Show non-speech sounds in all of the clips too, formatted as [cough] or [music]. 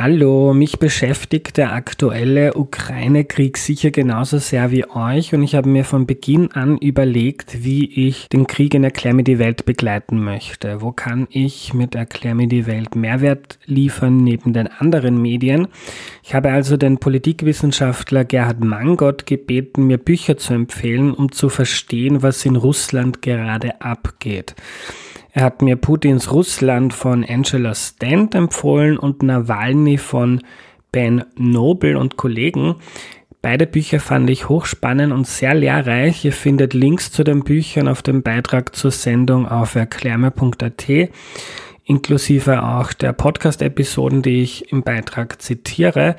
Hallo, mich beschäftigt der aktuelle Ukraine-Krieg sicher genauso sehr wie euch und ich habe mir von Beginn an überlegt, wie ich den Krieg in Erklär mir die Welt begleiten möchte. Wo kann ich mit Erklär mir die Welt Mehrwert liefern neben den anderen Medien? Ich habe also den Politikwissenschaftler Gerhard Mangott gebeten, mir Bücher zu empfehlen, um zu verstehen, was in Russland gerade abgeht. Er hat mir Putins Russland von Angela Stent empfohlen und Nawalny von Ben Noble und Kollegen. Beide Bücher fand ich hochspannend und sehr lehrreich. Ihr findet Links zu den Büchern auf dem Beitrag zur Sendung auf erklärme.at, inklusive auch der Podcast-Episoden, die ich im Beitrag zitiere.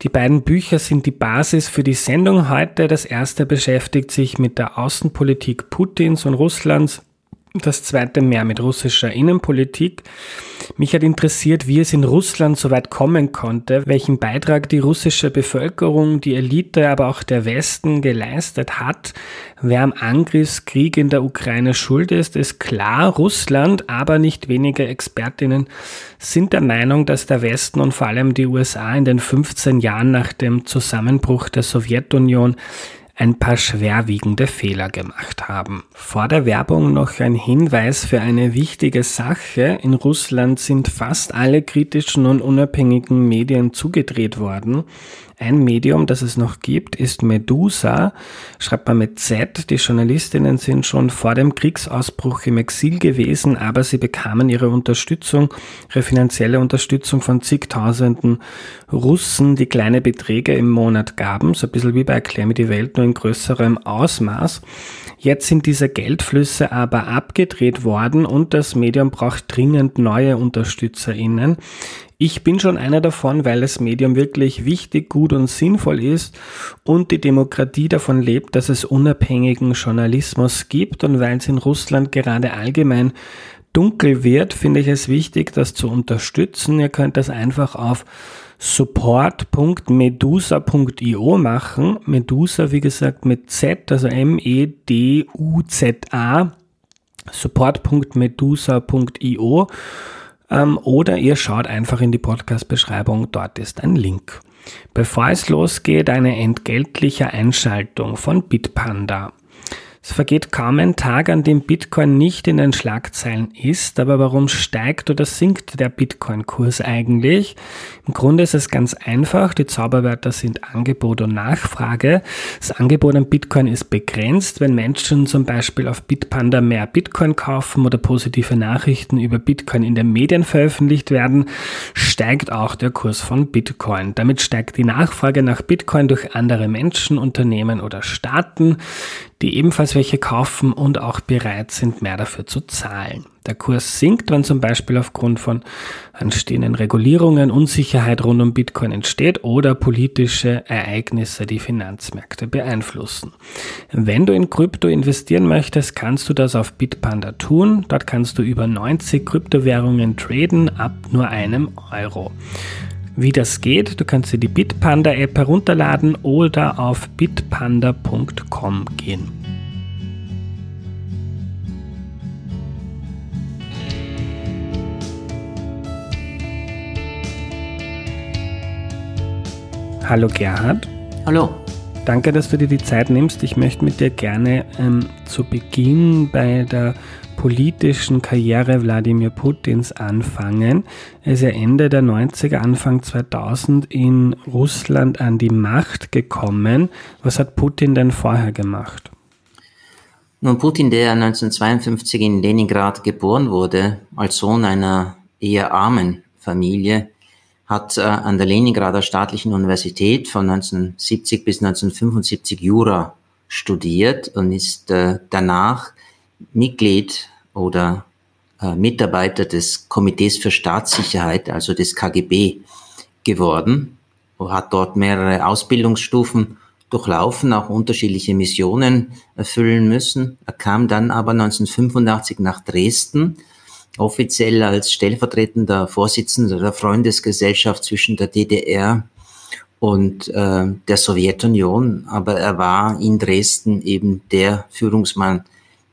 Die beiden Bücher sind die Basis für die Sendung heute. Das erste beschäftigt sich mit der Außenpolitik Putins und Russlands das zweite mehr mit russischer Innenpolitik. Mich hat interessiert, wie es in Russland so weit kommen konnte, welchen Beitrag die russische Bevölkerung, die Elite, aber auch der Westen geleistet hat. Wer am Angriffskrieg in der Ukraine schuld ist, ist klar Russland, aber nicht wenige Expertinnen sind der Meinung, dass der Westen und vor allem die USA in den 15 Jahren nach dem Zusammenbruch der Sowjetunion ein paar schwerwiegende Fehler gemacht haben. Vor der Werbung noch ein Hinweis für eine wichtige Sache. In Russland sind fast alle kritischen und unabhängigen Medien zugedreht worden. Ein Medium, das es noch gibt, ist Medusa, schreibt man mit Z. Die Journalistinnen sind schon vor dem Kriegsausbruch im Exil gewesen, aber sie bekamen ihre Unterstützung, ihre finanzielle Unterstützung von zigtausenden Russen, die kleine Beträge im Monat gaben, so ein bisschen wie bei Erklär mir die Welt, nur in größerem Ausmaß. Jetzt sind diese Geldflüsse aber abgedreht worden und das Medium braucht dringend neue UnterstützerInnen. Ich bin schon einer davon, weil das Medium wirklich wichtig, gut und sinnvoll ist und die Demokratie davon lebt, dass es unabhängigen Journalismus gibt und weil es in Russland gerade allgemein dunkel wird, finde ich es wichtig, das zu unterstützen. Ihr könnt das einfach auf support.medusa.io machen. Medusa, wie gesagt, mit Z, also M-E-D-U-Z-A, support.medusa.io ähm, oder ihr schaut einfach in die Podcast-Beschreibung, dort ist ein Link. Bevor es losgeht, eine entgeltliche Einschaltung von Bitpanda. Es vergeht kaum ein Tag, an dem Bitcoin nicht in den Schlagzeilen ist, aber warum steigt oder sinkt der Bitcoin-Kurs eigentlich? Im Grunde ist es ganz einfach. Die Zauberwörter sind Angebot und Nachfrage. Das Angebot an Bitcoin ist begrenzt. Wenn Menschen zum Beispiel auf Bitpanda mehr Bitcoin kaufen oder positive Nachrichten über Bitcoin in den Medien veröffentlicht werden, steigt auch der Kurs von Bitcoin. Damit steigt die Nachfrage nach Bitcoin durch andere Menschen, Unternehmen oder Staaten die ebenfalls welche kaufen und auch bereit sind, mehr dafür zu zahlen. Der Kurs sinkt, wenn zum Beispiel aufgrund von anstehenden Regulierungen Unsicherheit rund um Bitcoin entsteht oder politische Ereignisse die Finanzmärkte beeinflussen. Wenn du in Krypto investieren möchtest, kannst du das auf Bitpanda tun. Dort kannst du über 90 Kryptowährungen traden ab nur einem Euro. Wie das geht, du kannst dir die Bitpanda App herunterladen oder auf bitpanda.com gehen. Hallo Gerhard. Hallo. Danke, dass du dir die Zeit nimmst. Ich möchte mit dir gerne ähm, zu Beginn bei der politischen Karriere Wladimir Putins anfangen. Er ist ja Ende der 90er, Anfang 2000 in Russland an die Macht gekommen. Was hat Putin denn vorher gemacht? Nun, Putin, der 1952 in Leningrad geboren wurde, als Sohn einer eher armen Familie, hat äh, an der Leningrader Staatlichen Universität von 1970 bis 1975 Jura studiert und ist äh, danach Mitglied oder äh, Mitarbeiter des Komitees für Staatssicherheit, also des KGB, geworden. Er hat dort mehrere Ausbildungsstufen durchlaufen, auch unterschiedliche Missionen erfüllen müssen. Er kam dann aber 1985 nach Dresden, offiziell als stellvertretender Vorsitzender der Freundesgesellschaft zwischen der DDR und äh, der Sowjetunion. Aber er war in Dresden eben der Führungsmann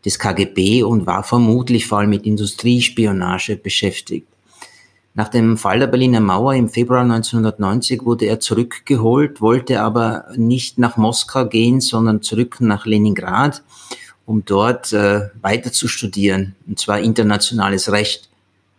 des KGB und war vermutlich vor allem mit Industriespionage beschäftigt. Nach dem Fall der Berliner Mauer im Februar 1990 wurde er zurückgeholt, wollte aber nicht nach Moskau gehen, sondern zurück nach Leningrad, um dort äh, weiter zu studieren, und zwar internationales Recht.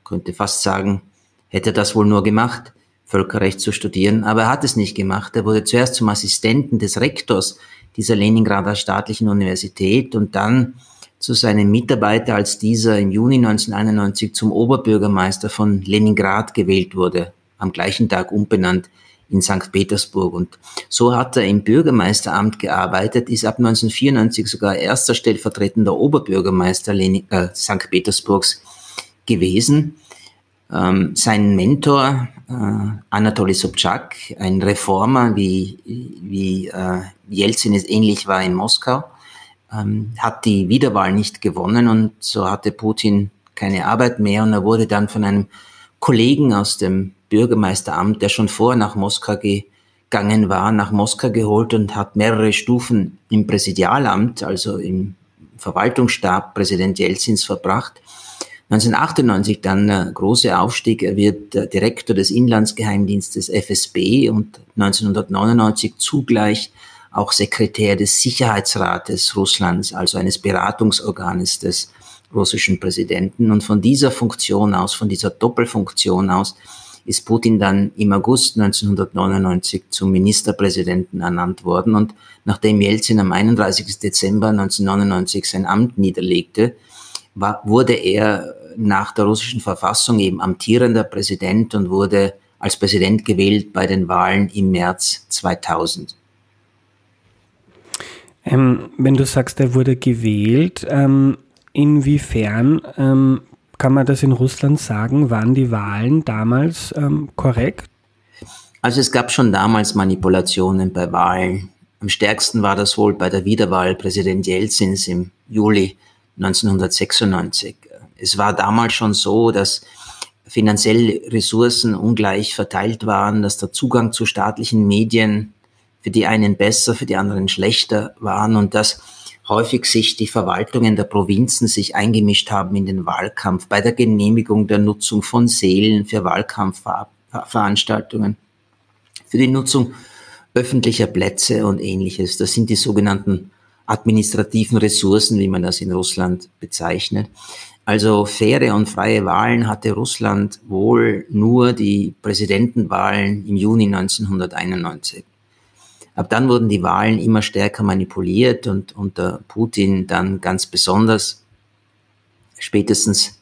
Könnte fast sagen, hätte er das wohl nur gemacht, Völkerrecht zu studieren, aber er hat es nicht gemacht. Er wurde zuerst zum Assistenten des Rektors dieser Leningrader staatlichen Universität und dann zu seinem Mitarbeiter, als dieser im Juni 1991 zum Oberbürgermeister von Leningrad gewählt wurde, am gleichen Tag umbenannt in St. Petersburg. Und so hat er im Bürgermeisteramt gearbeitet, ist ab 1994 sogar erster stellvertretender Oberbürgermeister Lenin äh, St. Petersburgs gewesen. Ähm, sein Mentor äh, Anatoly Sobchak, ein Reformer, wie, wie äh, Jelzin es ähnlich war in Moskau, ähm, hat die Wiederwahl nicht gewonnen und so hatte Putin keine Arbeit mehr und er wurde dann von einem Kollegen aus dem Bürgermeisteramt, der schon vorher nach Moskau gegangen war, nach Moskau geholt und hat mehrere Stufen im Präsidialamt, also im Verwaltungsstab Präsident Jelzins verbracht. 1998 dann äh, große Aufstieg, er wird äh, Direktor des Inlandsgeheimdienstes FSB und 1999 zugleich auch Sekretär des Sicherheitsrates Russlands, also eines Beratungsorganes des russischen Präsidenten. Und von dieser Funktion aus, von dieser Doppelfunktion aus, ist Putin dann im August 1999 zum Ministerpräsidenten ernannt worden. Und nachdem Jelzin am 31. Dezember 1999 sein Amt niederlegte, war, wurde er nach der russischen Verfassung eben amtierender Präsident und wurde als Präsident gewählt bei den Wahlen im März 2000. Ähm, wenn du sagst, er wurde gewählt, ähm, inwiefern ähm, kann man das in Russland sagen? Waren die Wahlen damals ähm, korrekt? Also es gab schon damals Manipulationen bei Wahlen. Am stärksten war das wohl bei der Wiederwahl Präsident Jelzins im Juli 1996. Es war damals schon so, dass finanzielle Ressourcen ungleich verteilt waren, dass der Zugang zu staatlichen Medien für die einen besser, für die anderen schlechter waren und dass häufig sich die Verwaltungen der Provinzen sich eingemischt haben in den Wahlkampf bei der Genehmigung der Nutzung von Seelen für Wahlkampfveranstaltungen, für die Nutzung öffentlicher Plätze und ähnliches. Das sind die sogenannten administrativen Ressourcen, wie man das in Russland bezeichnet. Also faire und freie Wahlen hatte Russland wohl nur die Präsidentenwahlen im Juni 1991. Ab dann wurden die Wahlen immer stärker manipuliert und unter Putin dann ganz besonders spätestens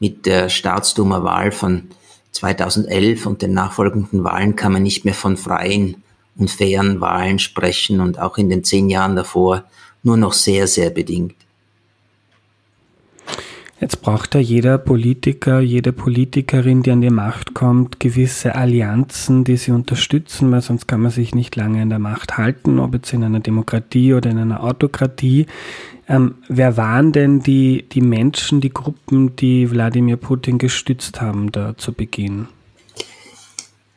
mit der Staatsduma-Wahl von 2011 und den nachfolgenden Wahlen kann man nicht mehr von freien und fairen Wahlen sprechen und auch in den zehn Jahren davor nur noch sehr, sehr bedingt. Jetzt braucht ja jeder Politiker, jede Politikerin, die an die Macht kommt, gewisse Allianzen, die sie unterstützen, weil sonst kann man sich nicht lange in der Macht halten, ob jetzt in einer Demokratie oder in einer Autokratie. Ähm, wer waren denn die, die Menschen, die Gruppen, die Wladimir Putin gestützt haben da zu Beginn?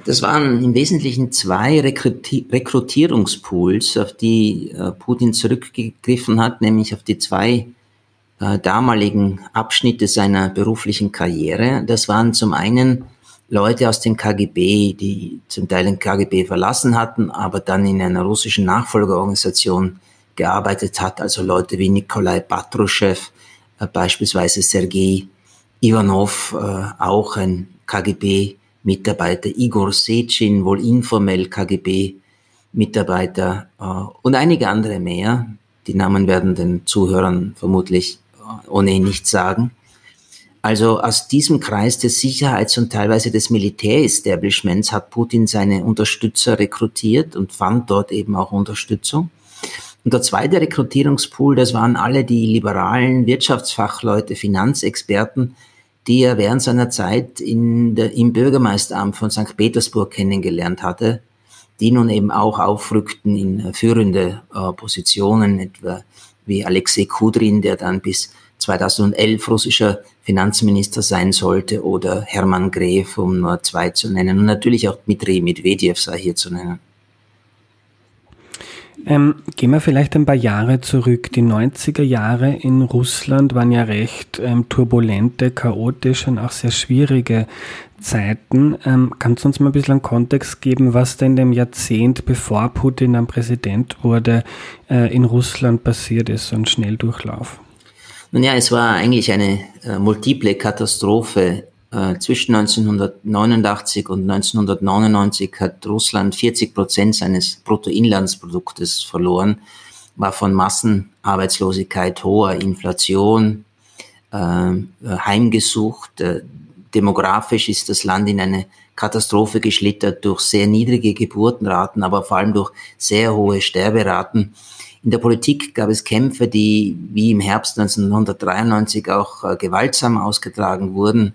Das waren im Wesentlichen zwei Rekrutierungspools, auf die äh, Putin zurückgegriffen hat, nämlich auf die zwei äh, damaligen Abschnitte seiner beruflichen Karriere. Das waren zum einen Leute aus den KGB, die zum Teil den KGB verlassen hatten, aber dann in einer russischen Nachfolgeorganisation gearbeitet hat, also Leute wie Nikolai Patruschew, äh, beispielsweise Sergei Ivanov, äh, auch ein KGB-Mitarbeiter, Igor Sechin, wohl informell KGB-Mitarbeiter äh, und einige andere mehr. Die Namen werden den Zuhörern vermutlich ohnehin nichts sagen. Also aus diesem Kreis des Sicherheits- und teilweise des Militärestablishments hat Putin seine Unterstützer rekrutiert und fand dort eben auch Unterstützung. Und der zweite Rekrutierungspool, das waren alle die liberalen Wirtschaftsfachleute, Finanzexperten, die er während seiner Zeit der, im Bürgermeisteramt von St. Petersburg kennengelernt hatte, die nun eben auch aufrückten in führende äh, Positionen, etwa wie Alexei Kudrin, der dann bis 2011 russischer Finanzminister sein sollte, oder Hermann Gref, um nur zwei zu nennen, und natürlich auch Dmitri Medvedev sei hier zu nennen. Ähm, gehen wir vielleicht ein paar Jahre zurück. Die 90er Jahre in Russland waren ja recht ähm, turbulente, chaotische und auch sehr schwierige Zeiten. Ähm, kannst du uns mal ein bisschen einen Kontext geben, was denn in dem Jahrzehnt, bevor Putin dann Präsident wurde, äh, in Russland passiert ist, so ein Schnelldurchlauf? Nun ja, es war eigentlich eine äh, multiple Katastrophe äh, zwischen 1989 und 1999 hat Russland 40 Prozent seines Bruttoinlandsproduktes verloren, war von Massenarbeitslosigkeit, hoher Inflation äh, heimgesucht. Äh, demografisch ist das Land in eine Katastrophe geschlittert durch sehr niedrige Geburtenraten, aber vor allem durch sehr hohe Sterberaten. In der Politik gab es Kämpfe, die wie im Herbst 1993 auch äh, gewaltsam ausgetragen wurden.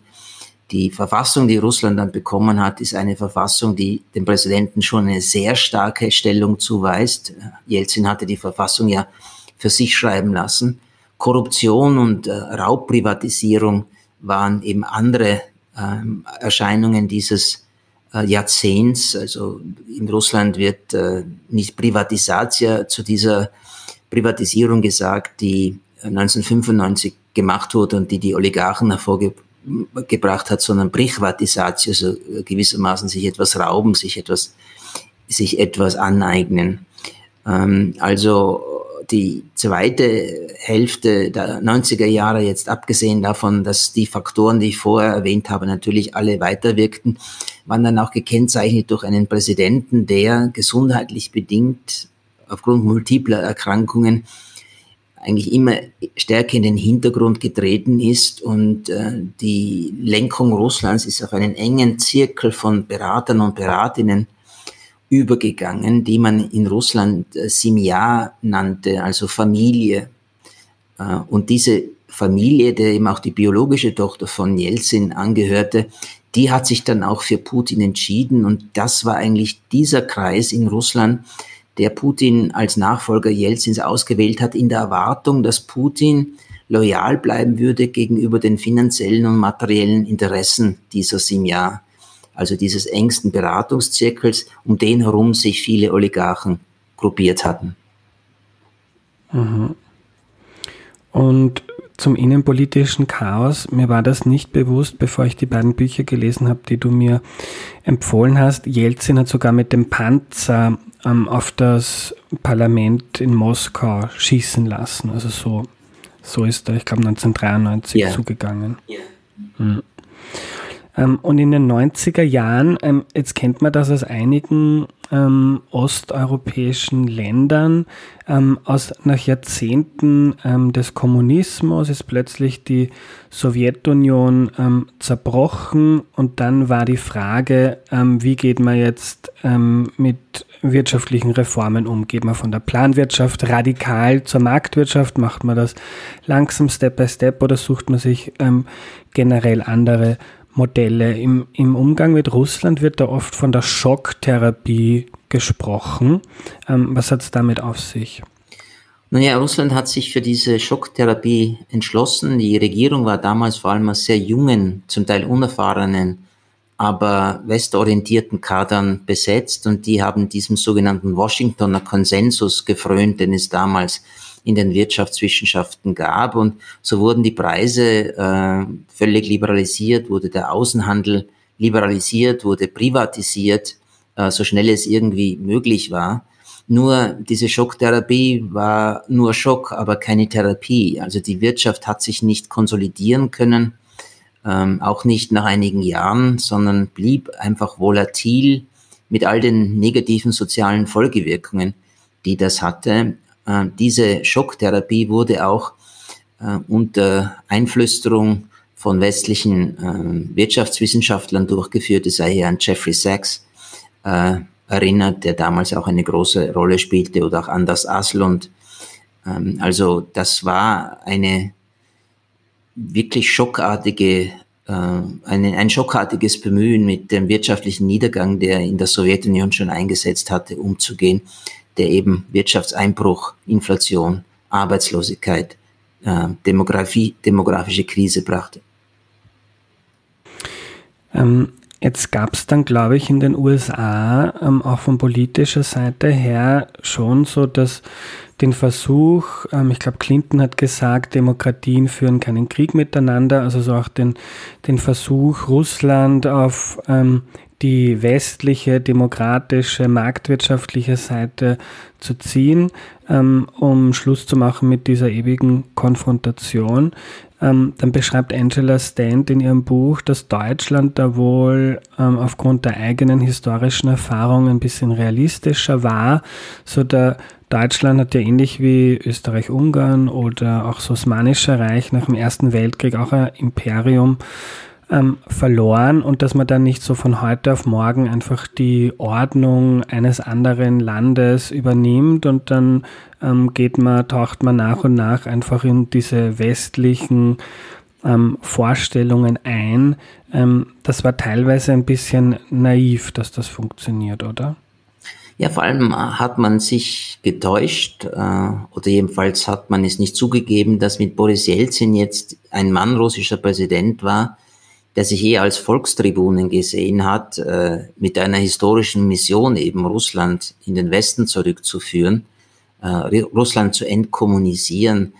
Die Verfassung, die Russland dann bekommen hat, ist eine Verfassung, die dem Präsidenten schon eine sehr starke Stellung zuweist. Jelzin hatte die Verfassung ja für sich schreiben lassen. Korruption und äh, Raubprivatisierung waren eben andere ähm, Erscheinungen dieses äh, Jahrzehnts. Also in Russland wird äh, nicht Privatisatia zu dieser Privatisierung gesagt, die 1995 gemacht wurde und die die Oligarchen hervorgebracht gebracht hat, sondern Privatisatio, also gewissermaßen sich etwas rauben, sich etwas, sich etwas aneignen. Ähm, also die zweite Hälfte der 90er Jahre, jetzt abgesehen davon, dass die Faktoren, die ich vorher erwähnt habe, natürlich alle weiterwirkten, waren dann auch gekennzeichnet durch einen Präsidenten, der gesundheitlich bedingt aufgrund multipler Erkrankungen eigentlich immer stärker in den Hintergrund getreten ist und äh, die Lenkung Russlands ist auf einen engen Zirkel von Beratern und Beratinnen übergegangen, die man in Russland äh, Simia nannte, also Familie. Äh, und diese Familie, der eben auch die biologische Tochter von Jelzin angehörte, die hat sich dann auch für Putin entschieden und das war eigentlich dieser Kreis in Russland, der Putin als Nachfolger Jelzins ausgewählt hat, in der Erwartung, dass Putin loyal bleiben würde gegenüber den finanziellen und materiellen Interessen dieser Simja, also dieses engsten Beratungszirkels, um den herum sich viele Oligarchen gruppiert hatten. Mhm. Zum innenpolitischen Chaos. Mir war das nicht bewusst, bevor ich die beiden Bücher gelesen habe, die du mir empfohlen hast. Jelzin hat sogar mit dem Panzer ähm, auf das Parlament in Moskau schießen lassen. Also so, so ist er, ich glaube, 1993 yeah. zugegangen. Yeah. Mhm. Ähm, und in den 90er Jahren, ähm, jetzt kennt man das aus einigen ähm, osteuropäischen Ländern, ähm, aus, nach Jahrzehnten ähm, des Kommunismus ist plötzlich die Sowjetunion ähm, zerbrochen und dann war die Frage, wie geht man jetzt mit wirtschaftlichen Reformen um? Geht man von der Planwirtschaft radikal zur Marktwirtschaft? Macht man das langsam Step by Step oder sucht man sich generell andere Modelle. Im, Im Umgang mit Russland wird da oft von der Schocktherapie gesprochen. Ähm, was hat es damit auf sich? Nun ja, Russland hat sich für diese Schocktherapie entschlossen. Die Regierung war damals vor allem aus sehr jungen, zum Teil unerfahrenen, aber westorientierten Kadern besetzt und die haben diesem sogenannten Washingtoner Konsensus gefrönt, den es damals in den Wirtschaftswissenschaften gab. Und so wurden die Preise äh, völlig liberalisiert, wurde der Außenhandel liberalisiert, wurde privatisiert, äh, so schnell es irgendwie möglich war. Nur diese Schocktherapie war nur Schock, aber keine Therapie. Also die Wirtschaft hat sich nicht konsolidieren können, ähm, auch nicht nach einigen Jahren, sondern blieb einfach volatil mit all den negativen sozialen Folgewirkungen, die das hatte. Äh, diese Schocktherapie wurde auch äh, unter Einflüsterung von westlichen äh, Wirtschaftswissenschaftlern durchgeführt. Es sei hier an Jeffrey Sachs erinnert, der damals auch eine große Rolle spielte, oder auch Anders Aslund. Ähm, also das war eine wirklich schockartige, eine, ein schockartiges Bemühen, mit dem wirtschaftlichen Niedergang, der in der Sowjetunion schon eingesetzt hatte, umzugehen der eben Wirtschaftseinbruch, Inflation, Arbeitslosigkeit, äh, Demografie, demografische Krise brachte. Ähm, Jetzt gab es dann, glaube ich, in den USA ähm, auch von politischer Seite her schon so, dass den Versuch, ähm, ich glaube, Clinton hat gesagt, Demokratien führen keinen Krieg miteinander, also so auch den, den Versuch, Russland auf ähm, die westliche, demokratische, marktwirtschaftliche Seite zu ziehen, ähm, um Schluss zu machen mit dieser ewigen Konfrontation. Ähm, dann beschreibt Angela Stant in ihrem Buch, dass Deutschland da wohl ähm, aufgrund der eigenen historischen Erfahrung ein bisschen realistischer war. So der Deutschland hat ja ähnlich wie Österreich-Ungarn oder auch das Osmanische Reich nach dem Ersten Weltkrieg auch ein Imperium ähm, verloren und dass man dann nicht so von heute auf morgen einfach die Ordnung eines anderen Landes übernimmt und dann ähm, geht man, taucht man nach und nach einfach in diese westlichen ähm, Vorstellungen ein. Ähm, das war teilweise ein bisschen naiv, dass das funktioniert, oder? Ja, vor allem hat man sich getäuscht, äh, oder jedenfalls hat man es nicht zugegeben, dass mit Boris Jelzin jetzt ein Mann russischer Präsident war, der sich eher als Volkstribunen gesehen hat, äh, mit einer historischen Mission eben Russland in den Westen zurückzuführen äh, Russland zu entkommunisieren.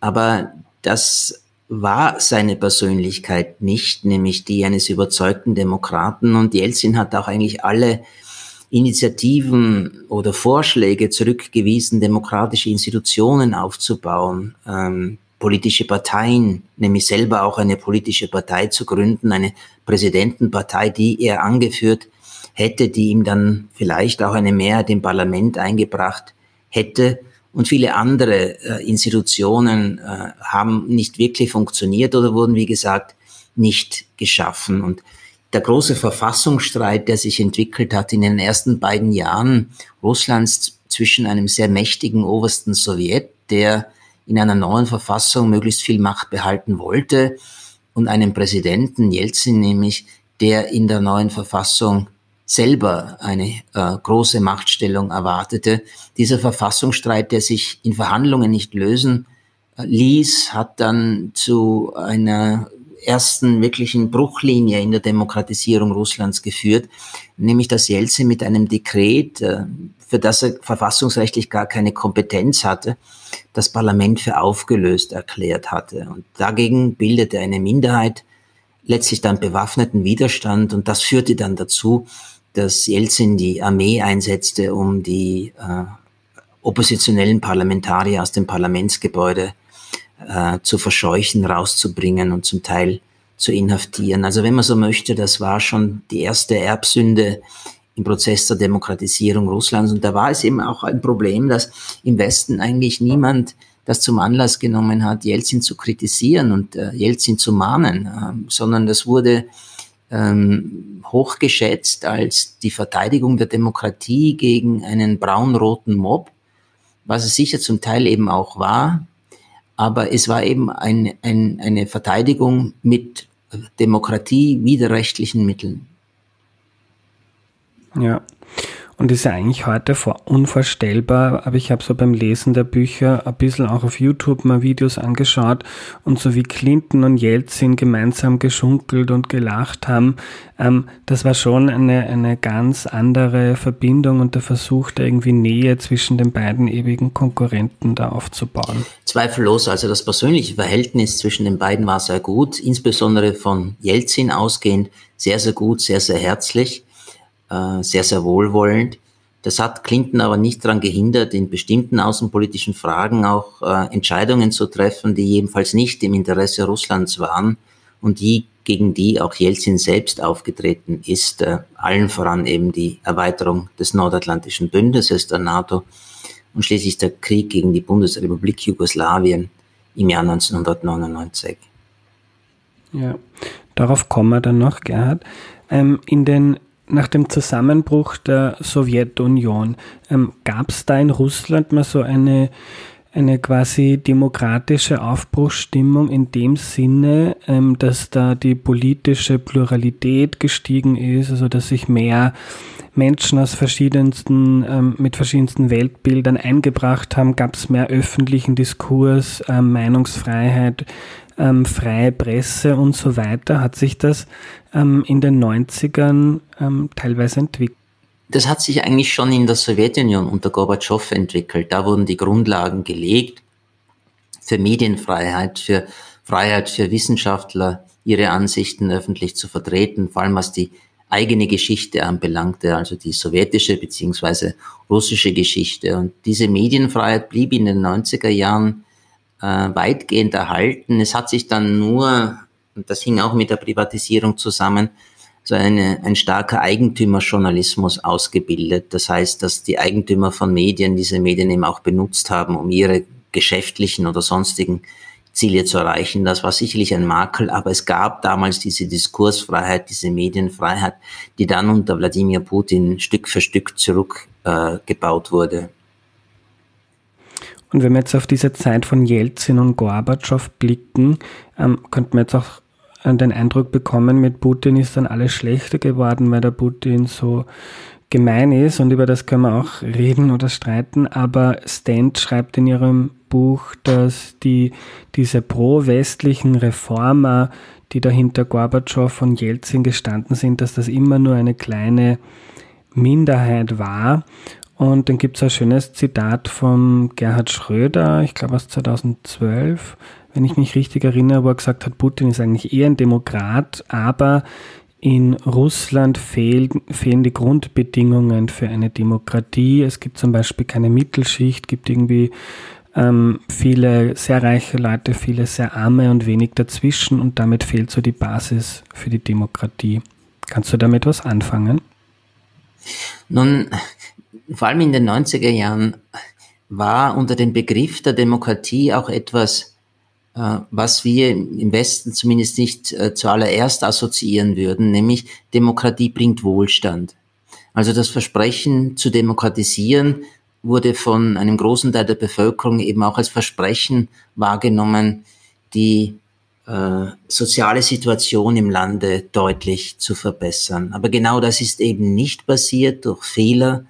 Aber das war seine Persönlichkeit nicht, nämlich die eines überzeugten Demokraten. Und Jelzin hat auch eigentlich alle Initiativen oder Vorschläge zurückgewiesen, demokratische Institutionen aufzubauen, ähm, politische Parteien, nämlich selber auch eine politische Partei zu gründen, eine Präsidentenpartei, die er angeführt hätte, die ihm dann vielleicht auch eine Mehrheit im Parlament eingebracht hätte. Und viele andere äh, Institutionen äh, haben nicht wirklich funktioniert oder wurden, wie gesagt, nicht geschaffen. Und der große Verfassungsstreit, der sich entwickelt hat in den ersten beiden Jahren Russlands zwischen einem sehr mächtigen obersten Sowjet, der in einer neuen Verfassung möglichst viel Macht behalten wollte, und einem Präsidenten, Jelzin nämlich, der in der neuen Verfassung selber eine äh, große Machtstellung erwartete. Dieser Verfassungsstreit, der sich in Verhandlungen nicht lösen äh, ließ, hat dann zu einer ersten wirklichen Bruchlinie in der Demokratisierung Russlands geführt, nämlich dass Jelzin mit einem Dekret, äh, für das er verfassungsrechtlich gar keine Kompetenz hatte, das Parlament für aufgelöst erklärt hatte. Und dagegen bildete eine Minderheit letztlich dann bewaffneten Widerstand und das führte dann dazu, dass Jelzin die Armee einsetzte, um die äh, oppositionellen Parlamentarier aus dem Parlamentsgebäude äh, zu verscheuchen, rauszubringen und zum Teil zu inhaftieren. Also wenn man so möchte, das war schon die erste Erbsünde im Prozess der Demokratisierung Russlands. Und da war es eben auch ein Problem, dass im Westen eigentlich niemand das zum Anlass genommen hat, Jelzin zu kritisieren und äh, Jelzin zu mahnen, äh, sondern das wurde ähm, hochgeschätzt als die Verteidigung der Demokratie gegen einen braun-roten Mob, was es sicher zum Teil eben auch war. Aber es war eben ein, ein, eine Verteidigung mit Demokratie widerrechtlichen Mitteln. Ja, und ist ja eigentlich heute unvorstellbar, aber ich habe so beim Lesen der Bücher ein bisschen auch auf YouTube mal Videos angeschaut und so wie Clinton und Jelzin gemeinsam geschunkelt und gelacht haben, ähm, das war schon eine, eine ganz andere Verbindung und der Versuch, da irgendwie Nähe zwischen den beiden ewigen Konkurrenten da aufzubauen. Zweifellos, also das persönliche Verhältnis zwischen den beiden war sehr gut, insbesondere von Jelzin ausgehend, sehr, sehr gut, sehr, sehr herzlich äh, sehr, sehr wohlwollend. Das hat Clinton aber nicht daran gehindert, in bestimmten außenpolitischen Fragen auch äh, Entscheidungen zu treffen, die jedenfalls nicht im Interesse Russlands waren und die gegen die auch Jelzin selbst aufgetreten ist, äh, allen voran eben die Erweiterung des Nordatlantischen Bündnisses der NATO und schließlich der Krieg gegen die Bundesrepublik Jugoslawien im Jahr 1999. Ja, darauf kommen wir dann noch, Gerhard. Ähm, in den nach dem Zusammenbruch der Sowjetunion ähm, gab es da in Russland mal so eine eine quasi demokratische Aufbruchsstimmung in dem Sinne, ähm, dass da die politische Pluralität gestiegen ist, also dass sich mehr Menschen aus verschiedensten, ähm, mit verschiedensten Weltbildern eingebracht haben, gab es mehr öffentlichen Diskurs, ähm, Meinungsfreiheit, ähm, freie Presse und so weiter. Hat sich das ähm, in den 90ern ähm, teilweise entwickelt? Das hat sich eigentlich schon in der Sowjetunion unter Gorbatschow entwickelt. Da wurden die Grundlagen gelegt für Medienfreiheit, für Freiheit für Wissenschaftler, ihre Ansichten öffentlich zu vertreten, vor allem was die eigene Geschichte anbelangte, also die sowjetische beziehungsweise russische Geschichte. Und diese Medienfreiheit blieb in den 90er Jahren äh, weitgehend erhalten. Es hat sich dann nur, das hing auch mit der Privatisierung zusammen, so eine, ein starker Eigentümerjournalismus ausgebildet. Das heißt, dass die Eigentümer von Medien diese Medien eben auch benutzt haben, um ihre geschäftlichen oder sonstigen Ziele zu erreichen. Das war sicherlich ein Makel, aber es gab damals diese Diskursfreiheit, diese Medienfreiheit, die dann unter Wladimir Putin Stück für Stück zurückgebaut äh, wurde. Und wenn wir jetzt auf diese Zeit von Jelzin und Gorbatschow blicken, ähm, könnte man jetzt auch äh, den Eindruck bekommen, mit Putin ist dann alles schlechter geworden, weil der Putin so gemein ist und über das können wir auch reden oder streiten, aber Stent schreibt in ihrem Buch, dass die, diese pro-westlichen Reformer, die dahinter Gorbatschow und Jelzin gestanden sind, dass das immer nur eine kleine Minderheit war. Und dann gibt es ein schönes Zitat von Gerhard Schröder, ich glaube aus 2012, wenn ich mich richtig erinnere, wo er gesagt hat, Putin ist eigentlich eher ein Demokrat, aber in Russland fehlen, fehlen die Grundbedingungen für eine Demokratie. Es gibt zum Beispiel keine Mittelschicht, gibt irgendwie ähm, viele sehr reiche Leute, viele sehr arme und wenig dazwischen und damit fehlt so die Basis für die Demokratie. Kannst du damit was anfangen? Nun, vor allem in den 90er Jahren war unter dem Begriff der Demokratie auch etwas äh, was wir im Westen zumindest nicht äh, zuallererst assoziieren würden, nämlich Demokratie bringt Wohlstand. Also das Versprechen zu demokratisieren wurde von einem großen Teil der Bevölkerung eben auch als Versprechen wahrgenommen, die äh, soziale Situation im Lande deutlich zu verbessern. Aber genau das ist eben nicht passiert durch Fehler,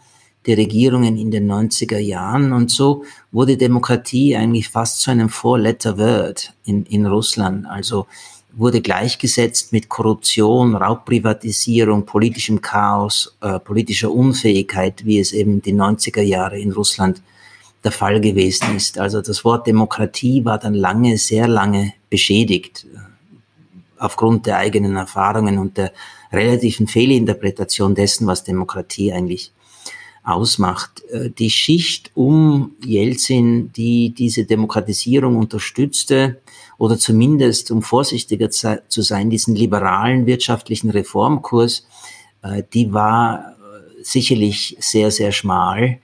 der Regierungen in den 90er Jahren. Und so wurde Demokratie eigentlich fast zu einem Four-Letter-Word in, in Russland. Also wurde gleichgesetzt mit Korruption, Raubprivatisierung, politischem Chaos, äh, politischer Unfähigkeit, wie es eben die 90er Jahre in Russland der Fall gewesen ist. Also das Wort Demokratie war dann lange, sehr lange beschädigt äh, aufgrund der eigenen Erfahrungen und der relativen Fehlinterpretation dessen, was Demokratie eigentlich ausmacht. Äh, die Schicht um Jelzin, die diese Demokratisierung unterstützte oder zumindest, um vorsichtiger zu sein, diesen liberalen wirtschaftlichen Reformkurs, äh, die war äh, sicherlich sehr, sehr schmal.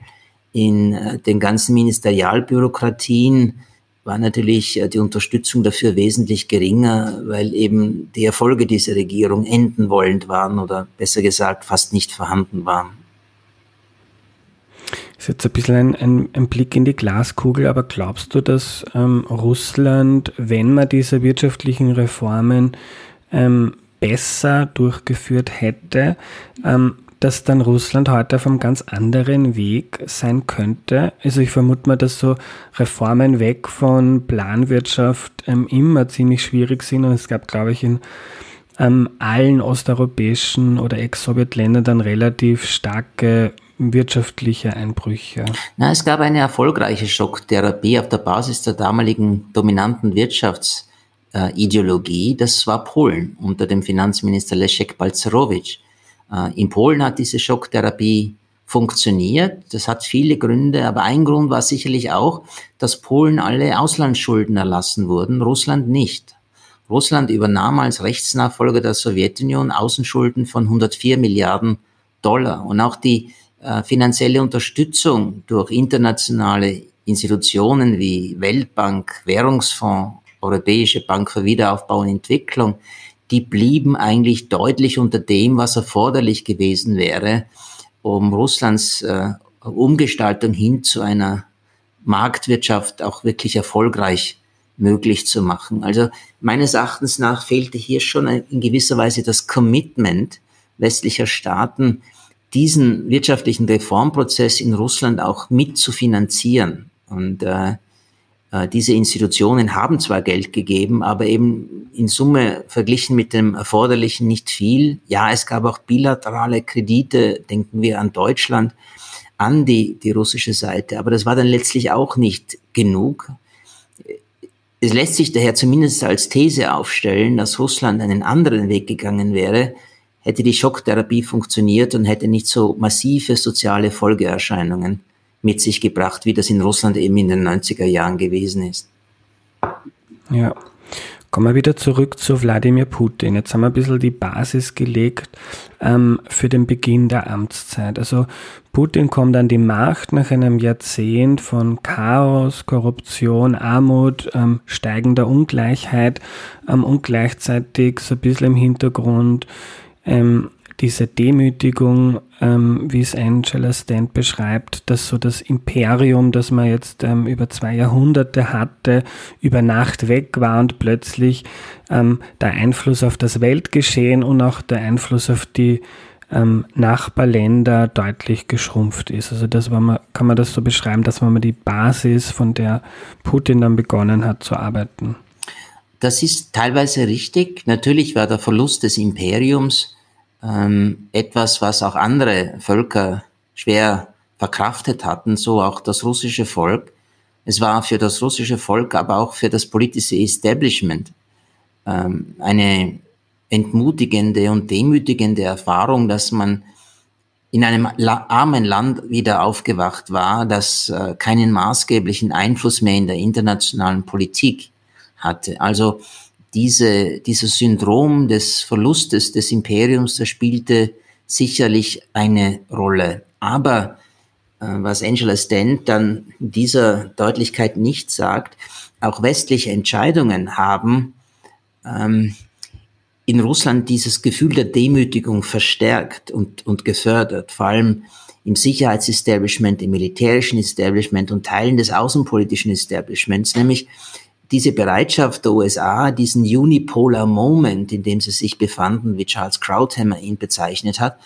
In den ganzen Ministerialbürokratien war natürlich die Unterstützung dafür wesentlich geringer, weil eben die Erfolge dieser Regierung enden wollend waren oder besser gesagt fast nicht vorhanden waren ist jetzt ein bisschen ein, ein, ein, Blick in die Glaskugel, aber glaubst du, dass ähm, Russland, wenn man diese wirtschaftlichen Reformen ähm, besser durchgeführt hätte, ähm, dass dann Russland heute auf einem ganz anderen Weg sein könnte. Also ich vermute mal, dass so Reformen weg von Planwirtschaft ähm, immer ziemlich schwierig sind und es gab, glaube ich, in ähm, allen osteuropäischen oder Ex-Sowjetländern dann relativ starke wirtschaftliche Einbrüche? Na, es gab eine erfolgreiche Schocktherapie auf der Basis der damaligen dominanten Wirtschaftsideologie. Das war Polen unter dem Finanzminister Leszek Balcerowicz. Äh, in Polen hat diese Schocktherapie funktioniert. Das hat viele Gründe, aber ein Grund war sicherlich auch, dass Polen alle Auslandsschulden erlassen wurden, Russland nicht. Russland übernahm als Rechtsnachfolger der Sowjetunion Außenschulden von 104 Milliarden Dollar. Und auch die äh, finanzielle Unterstützung durch internationale Institutionen wie Weltbank, Währungsfonds, Europäische Bank für Wiederaufbau und Entwicklung, die blieben eigentlich deutlich unter dem, was erforderlich gewesen wäre, um Russlands äh, Umgestaltung hin zu einer Marktwirtschaft auch wirklich erfolgreich möglich zu machen. Also meines Erachtens nach fehlte hier schon in gewisser Weise das Commitment westlicher Staaten, diesen wirtschaftlichen Reformprozess in Russland auch mit zu finanzieren. Und äh, äh, diese Institutionen haben zwar Geld gegeben, aber eben in Summe verglichen mit dem Erforderlichen nicht viel. Ja, es gab auch bilaterale Kredite, denken wir an Deutschland, an die, die russische Seite, aber das war dann letztlich auch nicht genug. Es lässt sich daher zumindest als These aufstellen, dass Russland einen anderen Weg gegangen wäre, hätte die Schocktherapie funktioniert und hätte nicht so massive soziale Folgeerscheinungen mit sich gebracht, wie das in Russland eben in den 90er Jahren gewesen ist. Ja. Kommen wir wieder zurück zu Wladimir Putin. Jetzt haben wir ein bisschen die Basis gelegt ähm, für den Beginn der Amtszeit. Also Putin kommt an die Macht nach einem Jahrzehnt von Chaos, Korruption, Armut, ähm, steigender Ungleichheit ähm, und gleichzeitig so ein bisschen im Hintergrund ähm, diese Demütigung, ähm, wie es Angela Stant beschreibt, dass so das Imperium, das man jetzt ähm, über zwei Jahrhunderte hatte, über Nacht weg war und plötzlich ähm, der Einfluss auf das Weltgeschehen und auch der Einfluss auf die ähm, Nachbarländer deutlich geschrumpft ist. Also das war man, kann man das so beschreiben, dass man die Basis, von der Putin dann begonnen hat zu arbeiten. Das ist teilweise richtig. Natürlich war der Verlust des Imperiums ähm, etwas, was auch andere Völker schwer verkraftet hatten, so auch das russische Volk. Es war für das russische Volk, aber auch für das politische Establishment ähm, eine entmutigende und demütigende Erfahrung, dass man in einem armen Land wieder aufgewacht war, das äh, keinen maßgeblichen Einfluss mehr in der internationalen Politik hatte. Also diese, dieses Syndrom des Verlustes des Imperiums, das spielte sicherlich eine Rolle. Aber äh, was Angela Stent dann dieser Deutlichkeit nicht sagt, auch westliche Entscheidungen haben ähm, in Russland dieses Gefühl der Demütigung verstärkt und, und gefördert, vor allem im Sicherheitsestablishment, im militärischen Establishment und Teilen des außenpolitischen Establishments, nämlich diese Bereitschaft der USA, diesen Unipolar Moment, in dem sie sich befanden, wie Charles Krauthammer ihn bezeichnet hat,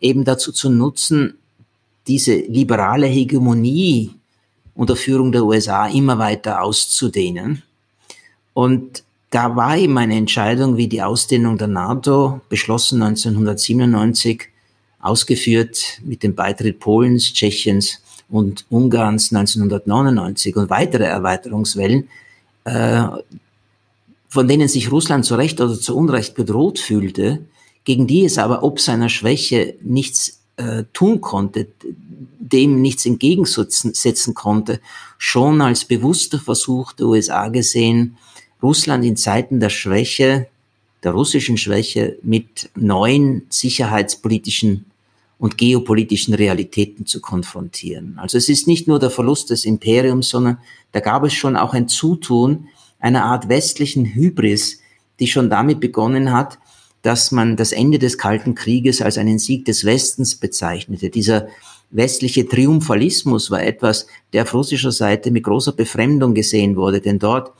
eben dazu zu nutzen, diese liberale Hegemonie unter Führung der USA immer weiter auszudehnen. Und da war eben eine Entscheidung wie die Ausdehnung der NATO, beschlossen 1997, ausgeführt mit dem Beitritt Polens, Tschechiens und Ungarns 1999 und weitere Erweiterungswellen, von denen sich Russland zu Recht oder zu Unrecht bedroht fühlte, gegen die es aber ob seiner Schwäche nichts äh, tun konnte, dem nichts entgegensetzen konnte, schon als bewusster Versuch der USA gesehen, Russland in Zeiten der Schwäche, der russischen Schwäche mit neuen sicherheitspolitischen und geopolitischen Realitäten zu konfrontieren. Also es ist nicht nur der Verlust des Imperiums, sondern da gab es schon auch ein Zutun einer Art westlichen Hybris, die schon damit begonnen hat, dass man das Ende des Kalten Krieges als einen Sieg des Westens bezeichnete. Dieser westliche Triumphalismus war etwas, der auf russischer Seite mit großer Befremdung gesehen wurde, denn dort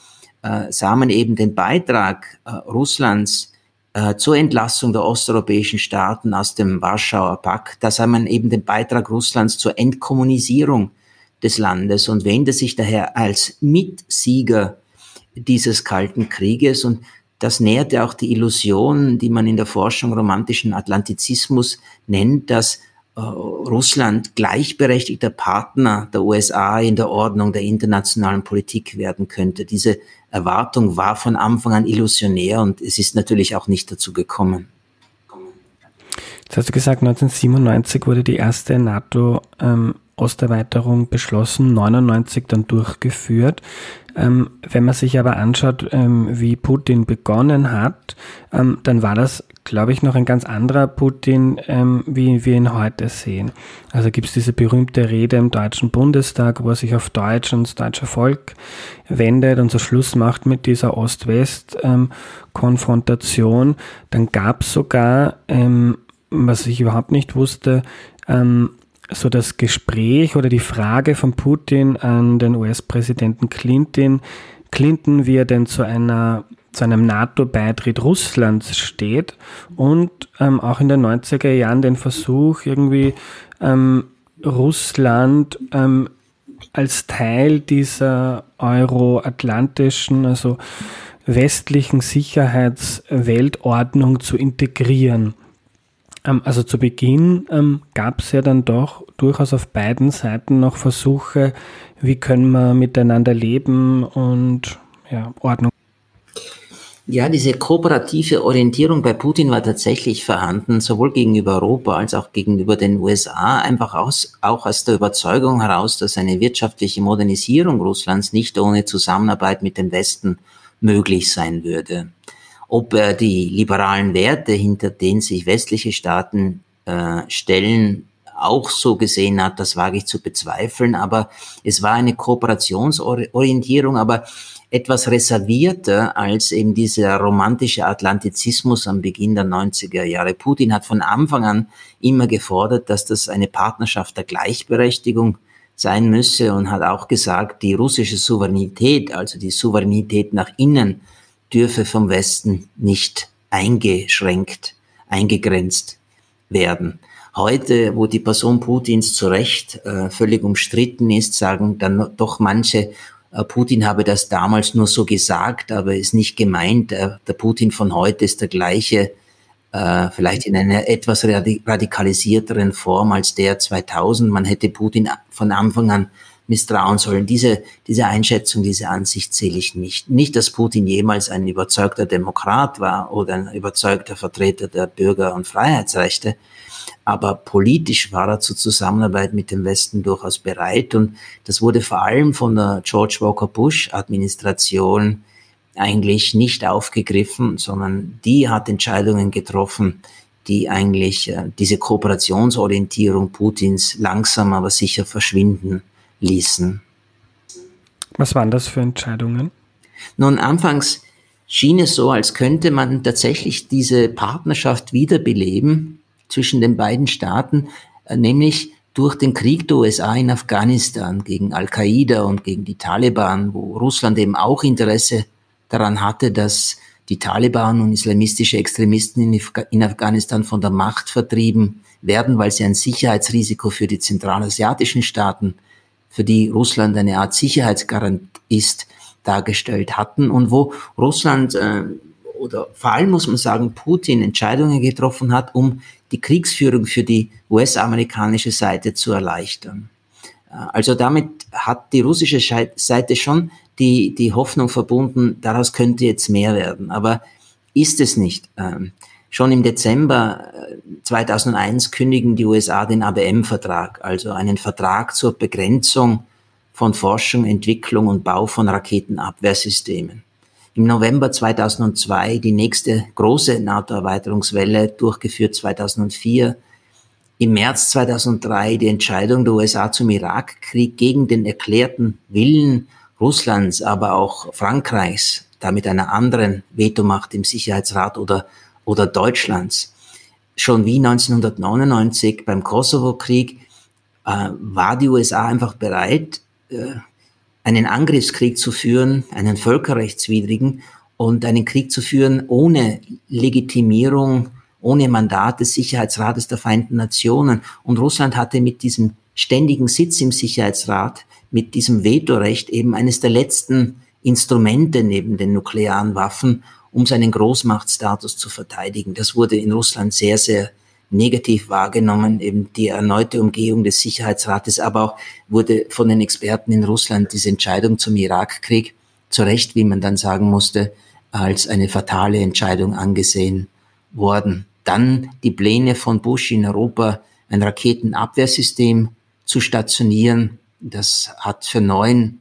äh, sah man eben den Beitrag äh, Russlands äh, zur Entlassung der osteuropäischen Staaten aus dem Warschauer Pakt. Da sah man eben den Beitrag Russlands zur Entkommunisierung des Landes und wende sich daher als Mitsieger dieses Kalten Krieges und das nährte auch die Illusion, die man in der Forschung romantischen Atlantizismus nennt, dass äh, Russland gleichberechtigter Partner der USA in der Ordnung der internationalen Politik werden könnte. Diese Erwartung war von Anfang an illusionär und es ist natürlich auch nicht dazu gekommen. Jetzt hast du gesagt, 1997 wurde die erste NATO ähm, beschlossen, 99 dann durchgeführt. Ähm, wenn man sich aber anschaut, ähm, wie Putin begonnen hat, ähm, dann war das, glaube ich, noch ein ganz anderer Putin, ähm, wie wir ihn heute sehen. Also gibt es diese berühmte Rede im Deutschen Bundestag, wo er sich auf Deutsch und das deutsche Volk wendet und so Schluss macht mit dieser Ost-West-Konfrontation. dann gab es sogar, ähm, was ich überhaupt nicht wusste, ähm, so das Gespräch oder die Frage von Putin an den US-Präsidenten Clinton, Clinton, wie er denn zu einer zu einem NATO-Beitritt Russlands steht und ähm, auch in den 90er Jahren den Versuch, irgendwie ähm, Russland ähm, als Teil dieser euroatlantischen, also westlichen Sicherheitsweltordnung zu integrieren. Ähm, also zu Beginn ähm, gab es ja dann doch durchaus auf beiden Seiten noch Versuche, wie können wir miteinander leben und ja, Ordnung. Ja, diese kooperative Orientierung bei Putin war tatsächlich vorhanden, sowohl gegenüber Europa als auch gegenüber den USA, einfach aus, auch aus der Überzeugung heraus, dass eine wirtschaftliche Modernisierung Russlands nicht ohne Zusammenarbeit mit dem Westen möglich sein würde. Ob er die liberalen Werte, hinter denen sich westliche Staaten äh, stellen, auch so gesehen hat, das wage ich zu bezweifeln, aber es war eine Kooperationsorientierung, aber etwas reservierter als eben dieser romantische Atlantizismus am Beginn der 90er Jahre. Putin hat von Anfang an immer gefordert, dass das eine Partnerschaft der Gleichberechtigung sein müsse und hat auch gesagt, die russische Souveränität, also die Souveränität nach innen, dürfe vom Westen nicht eingeschränkt, eingegrenzt werden. Heute, wo die Person Putins zu Recht äh, völlig umstritten ist, sagen dann doch manche, Putin habe das damals nur so gesagt, aber ist nicht gemeint. Äh, der Putin von heute ist der gleiche, äh, vielleicht in einer etwas radikalisierteren Form als der 2000. Man hätte Putin von Anfang an misstrauen sollen. Diese, diese Einschätzung, diese Ansicht zähle ich nicht. Nicht, dass Putin jemals ein überzeugter Demokrat war oder ein überzeugter Vertreter der Bürger- und Freiheitsrechte, aber politisch war er zur Zusammenarbeit mit dem Westen durchaus bereit und das wurde vor allem von der George Walker Bush Administration eigentlich nicht aufgegriffen, sondern die hat Entscheidungen getroffen, die eigentlich äh, diese Kooperationsorientierung Putins langsam aber sicher verschwinden ließen. Was waren das für Entscheidungen? Nun, anfangs schien es so, als könnte man tatsächlich diese Partnerschaft wiederbeleben zwischen den beiden Staaten, äh, nämlich durch den Krieg der USA in Afghanistan gegen Al-Qaida und gegen die Taliban, wo Russland eben auch Interesse daran hatte, dass die Taliban und islamistische Extremisten in, Afghanistan von der Macht vertrieben werden, weil sie ein Sicherheitsrisiko für die zentralasiatischen Staaten für die Russland eine Art Sicherheitsgarant ist, dargestellt hatten und wo Russland äh, oder vor allem muss man sagen, Putin Entscheidungen getroffen hat, um die Kriegsführung für die US-amerikanische Seite zu erleichtern. Äh, also damit hat die russische Seite schon die, die Hoffnung verbunden, daraus könnte jetzt mehr werden. Aber ist es nicht. Ähm, Schon im Dezember 2001 äh, kündigen die USA den ABM-Vertrag, also einen Vertrag zur Begrenzung von Forschung, Entwicklung und Bau von Raketenabwehrsystemen. Im November 2002 die nächste große NATO-Erweiterungswelle, durchgeführt 2004. Im März 2003 die Entscheidung der USA zum Irakkrieg gegen den erklärten Willen Russlands, aber auch Frankreichs, da mit einer anderen Vetomacht im Sicherheitsrat oder oder Deutschlands. Schon wie 1999 beim Kosovo-Krieg äh, war die USA einfach bereit, äh, einen Angriffskrieg zu führen, einen völkerrechtswidrigen und einen Krieg zu führen ohne Legitimierung, ohne Mandat des Sicherheitsrates der Vereinten Nationen. Und Russland hatte mit diesem ständigen Sitz im Sicherheitsrat, mit diesem Vetorecht eben eines der letzten Instrumente neben den nuklearen Waffen, um seinen Großmachtstatus zu verteidigen. Das wurde in Russland sehr, sehr negativ wahrgenommen, eben die erneute Umgehung des Sicherheitsrates, aber auch wurde von den Experten in Russland diese Entscheidung zum Irakkrieg zu Recht, wie man dann sagen musste, als eine fatale Entscheidung angesehen worden. Dann die Pläne von Bush in Europa, ein Raketenabwehrsystem zu stationieren. Das hat für neuen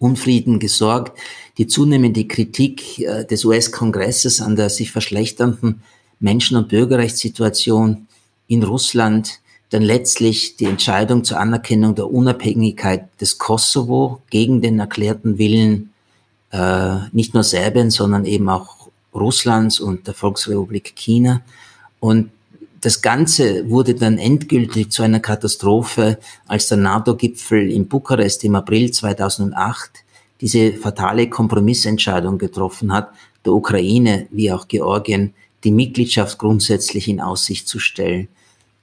Unfrieden gesorgt. Die zunehmende Kritik äh, des US-Kongresses an der sich verschlechternden Menschen- und Bürgerrechtssituation in Russland, dann letztlich die Entscheidung zur Anerkennung der Unabhängigkeit des Kosovo gegen den erklärten Willen äh, nicht nur Serbien, sondern eben auch Russlands und der Volksrepublik China. Und das Ganze wurde dann endgültig zu einer Katastrophe, als der NATO-Gipfel in Bukarest im April 2008 diese fatale Kompromissentscheidung getroffen hat, der Ukraine wie auch Georgien die Mitgliedschaft grundsätzlich in Aussicht zu stellen.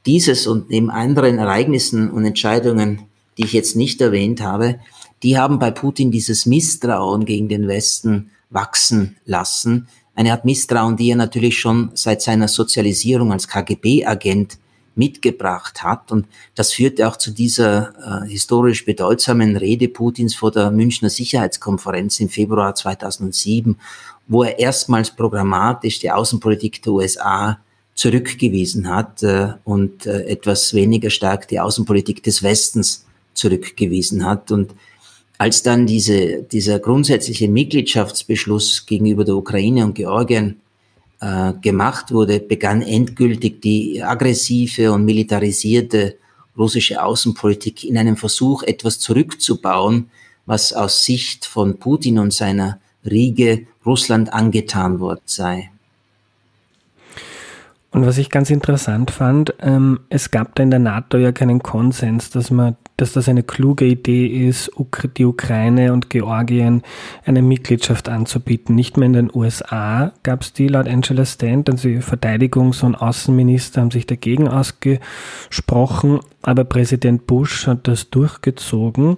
Dieses und neben anderen Ereignissen und Entscheidungen, die ich jetzt nicht erwähnt habe, die haben bei Putin dieses Misstrauen gegen den Westen wachsen lassen, eine Art Misstrauen, die er natürlich schon seit seiner Sozialisierung als KGB-Agent mitgebracht hat. Und das führte auch zu dieser äh, historisch bedeutsamen Rede Putins vor der Münchner Sicherheitskonferenz im Februar 2007, wo er erstmals programmatisch die Außenpolitik der USA zurückgewiesen hat äh, und äh, etwas weniger stark die Außenpolitik des Westens zurückgewiesen hat. Und als dann diese, dieser grundsätzliche Mitgliedschaftsbeschluss gegenüber der Ukraine und Georgien äh, gemacht wurde, begann endgültig die aggressive und militarisierte russische Außenpolitik in einem Versuch, etwas zurückzubauen, was aus Sicht von Putin und seiner Riege Russland angetan worden sei. Und was ich ganz interessant fand, ähm, es gab da in der NATO ja keinen Konsens, dass man dass das eine kluge Idee ist, die Ukraine und Georgien eine Mitgliedschaft anzubieten. Nicht mehr in den USA gab es die laut Angela Stant, also Verteidigungs- und Außenminister haben sich dagegen ausgesprochen, aber Präsident Bush hat das durchgezogen.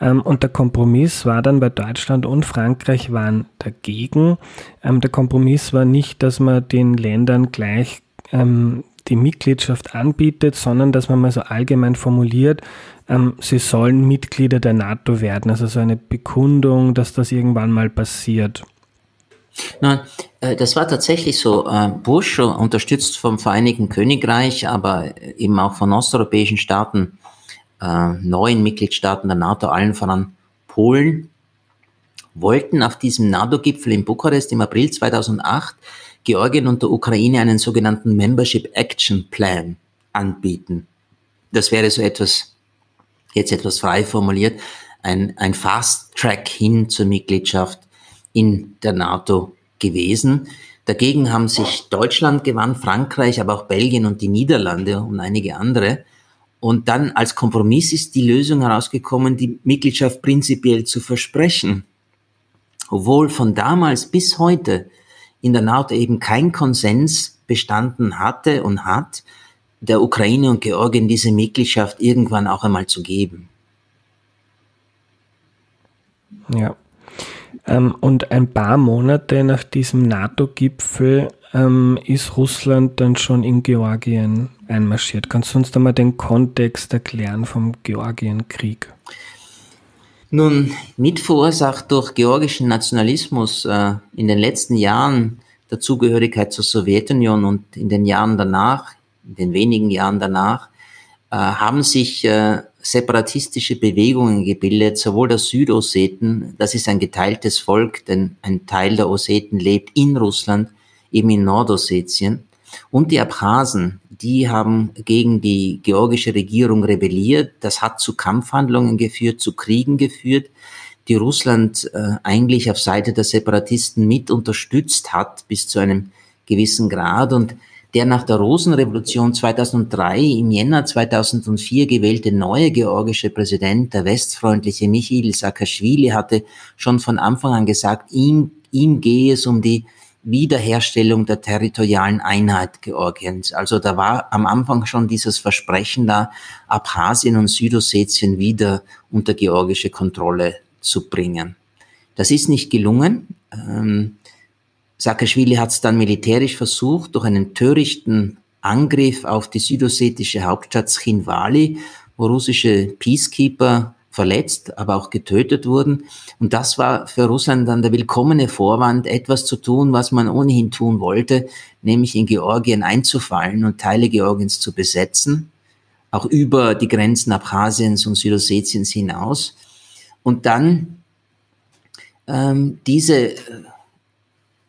Ähm, und der Kompromiss war dann bei Deutschland und Frankreich waren dagegen. Ähm, der Kompromiss war nicht, dass man den Ländern gleich ähm, die Mitgliedschaft anbietet, sondern dass man mal so allgemein formuliert, ähm, sie sollen Mitglieder der NATO werden. Also so eine Bekundung, dass das irgendwann mal passiert. Nein, äh, das war tatsächlich so. Äh, Bush, unterstützt vom Vereinigten Königreich, aber eben auch von osteuropäischen Staaten, äh, neuen Mitgliedstaaten der NATO, allen voran Polen, wollten auf diesem NATO-Gipfel in Bukarest im April 2008 Georgien und der Ukraine einen sogenannten Membership Action Plan anbieten. Das wäre so etwas, jetzt etwas frei formuliert, ein, ein Fast Track hin zur Mitgliedschaft in der NATO gewesen. Dagegen haben sich Deutschland gewandt, Frankreich, aber auch Belgien und die Niederlande und einige andere. Und dann als Kompromiss ist die Lösung herausgekommen, die Mitgliedschaft prinzipiell zu versprechen. Obwohl von damals bis heute in der NATO eben kein Konsens bestanden hatte und hat, der Ukraine und Georgien diese Mitgliedschaft irgendwann auch einmal zu geben. Ja. Ähm, und ein paar Monate nach diesem NATO-Gipfel ähm, ist Russland dann schon in Georgien einmarschiert. Kannst du uns da mal den Kontext erklären vom Georgienkrieg? Nun, mitverursacht durch georgischen Nationalismus äh, in den letzten Jahren der Zugehörigkeit zur Sowjetunion und in den Jahren danach, den wenigen Jahren danach, äh, haben sich äh, separatistische Bewegungen gebildet, sowohl der Südosseten, das ist ein geteiltes Volk, denn ein Teil der Osseten lebt in Russland, eben in Nordossetien, und die Abchasen, die haben gegen die georgische Regierung rebelliert. Das hat zu Kampfhandlungen geführt, zu Kriegen geführt, die Russland äh, eigentlich auf Seite der Separatisten mit unterstützt hat bis zu einem gewissen Grad und der nach der Rosenrevolution 2003 im Jänner 2004 gewählte neue georgische Präsident, der westfreundliche Michail Saakashvili, hatte schon von Anfang an gesagt, ihm, ihm gehe es um die Wiederherstellung der territorialen Einheit Georgiens. Also da war am Anfang schon dieses Versprechen da, Abchasien und Südossetien wieder unter georgische Kontrolle zu bringen. Das ist nicht gelungen. Ähm, Saakashvili hat es dann militärisch versucht, durch einen törichten Angriff auf die südossetische Hauptstadt Schinwali, wo russische Peacekeeper verletzt, aber auch getötet wurden. Und das war für Russland dann der willkommene Vorwand, etwas zu tun, was man ohnehin tun wollte, nämlich in Georgien einzufallen und Teile Georgiens zu besetzen, auch über die Grenzen Abchasiens und Südossetiens hinaus. Und dann ähm, diese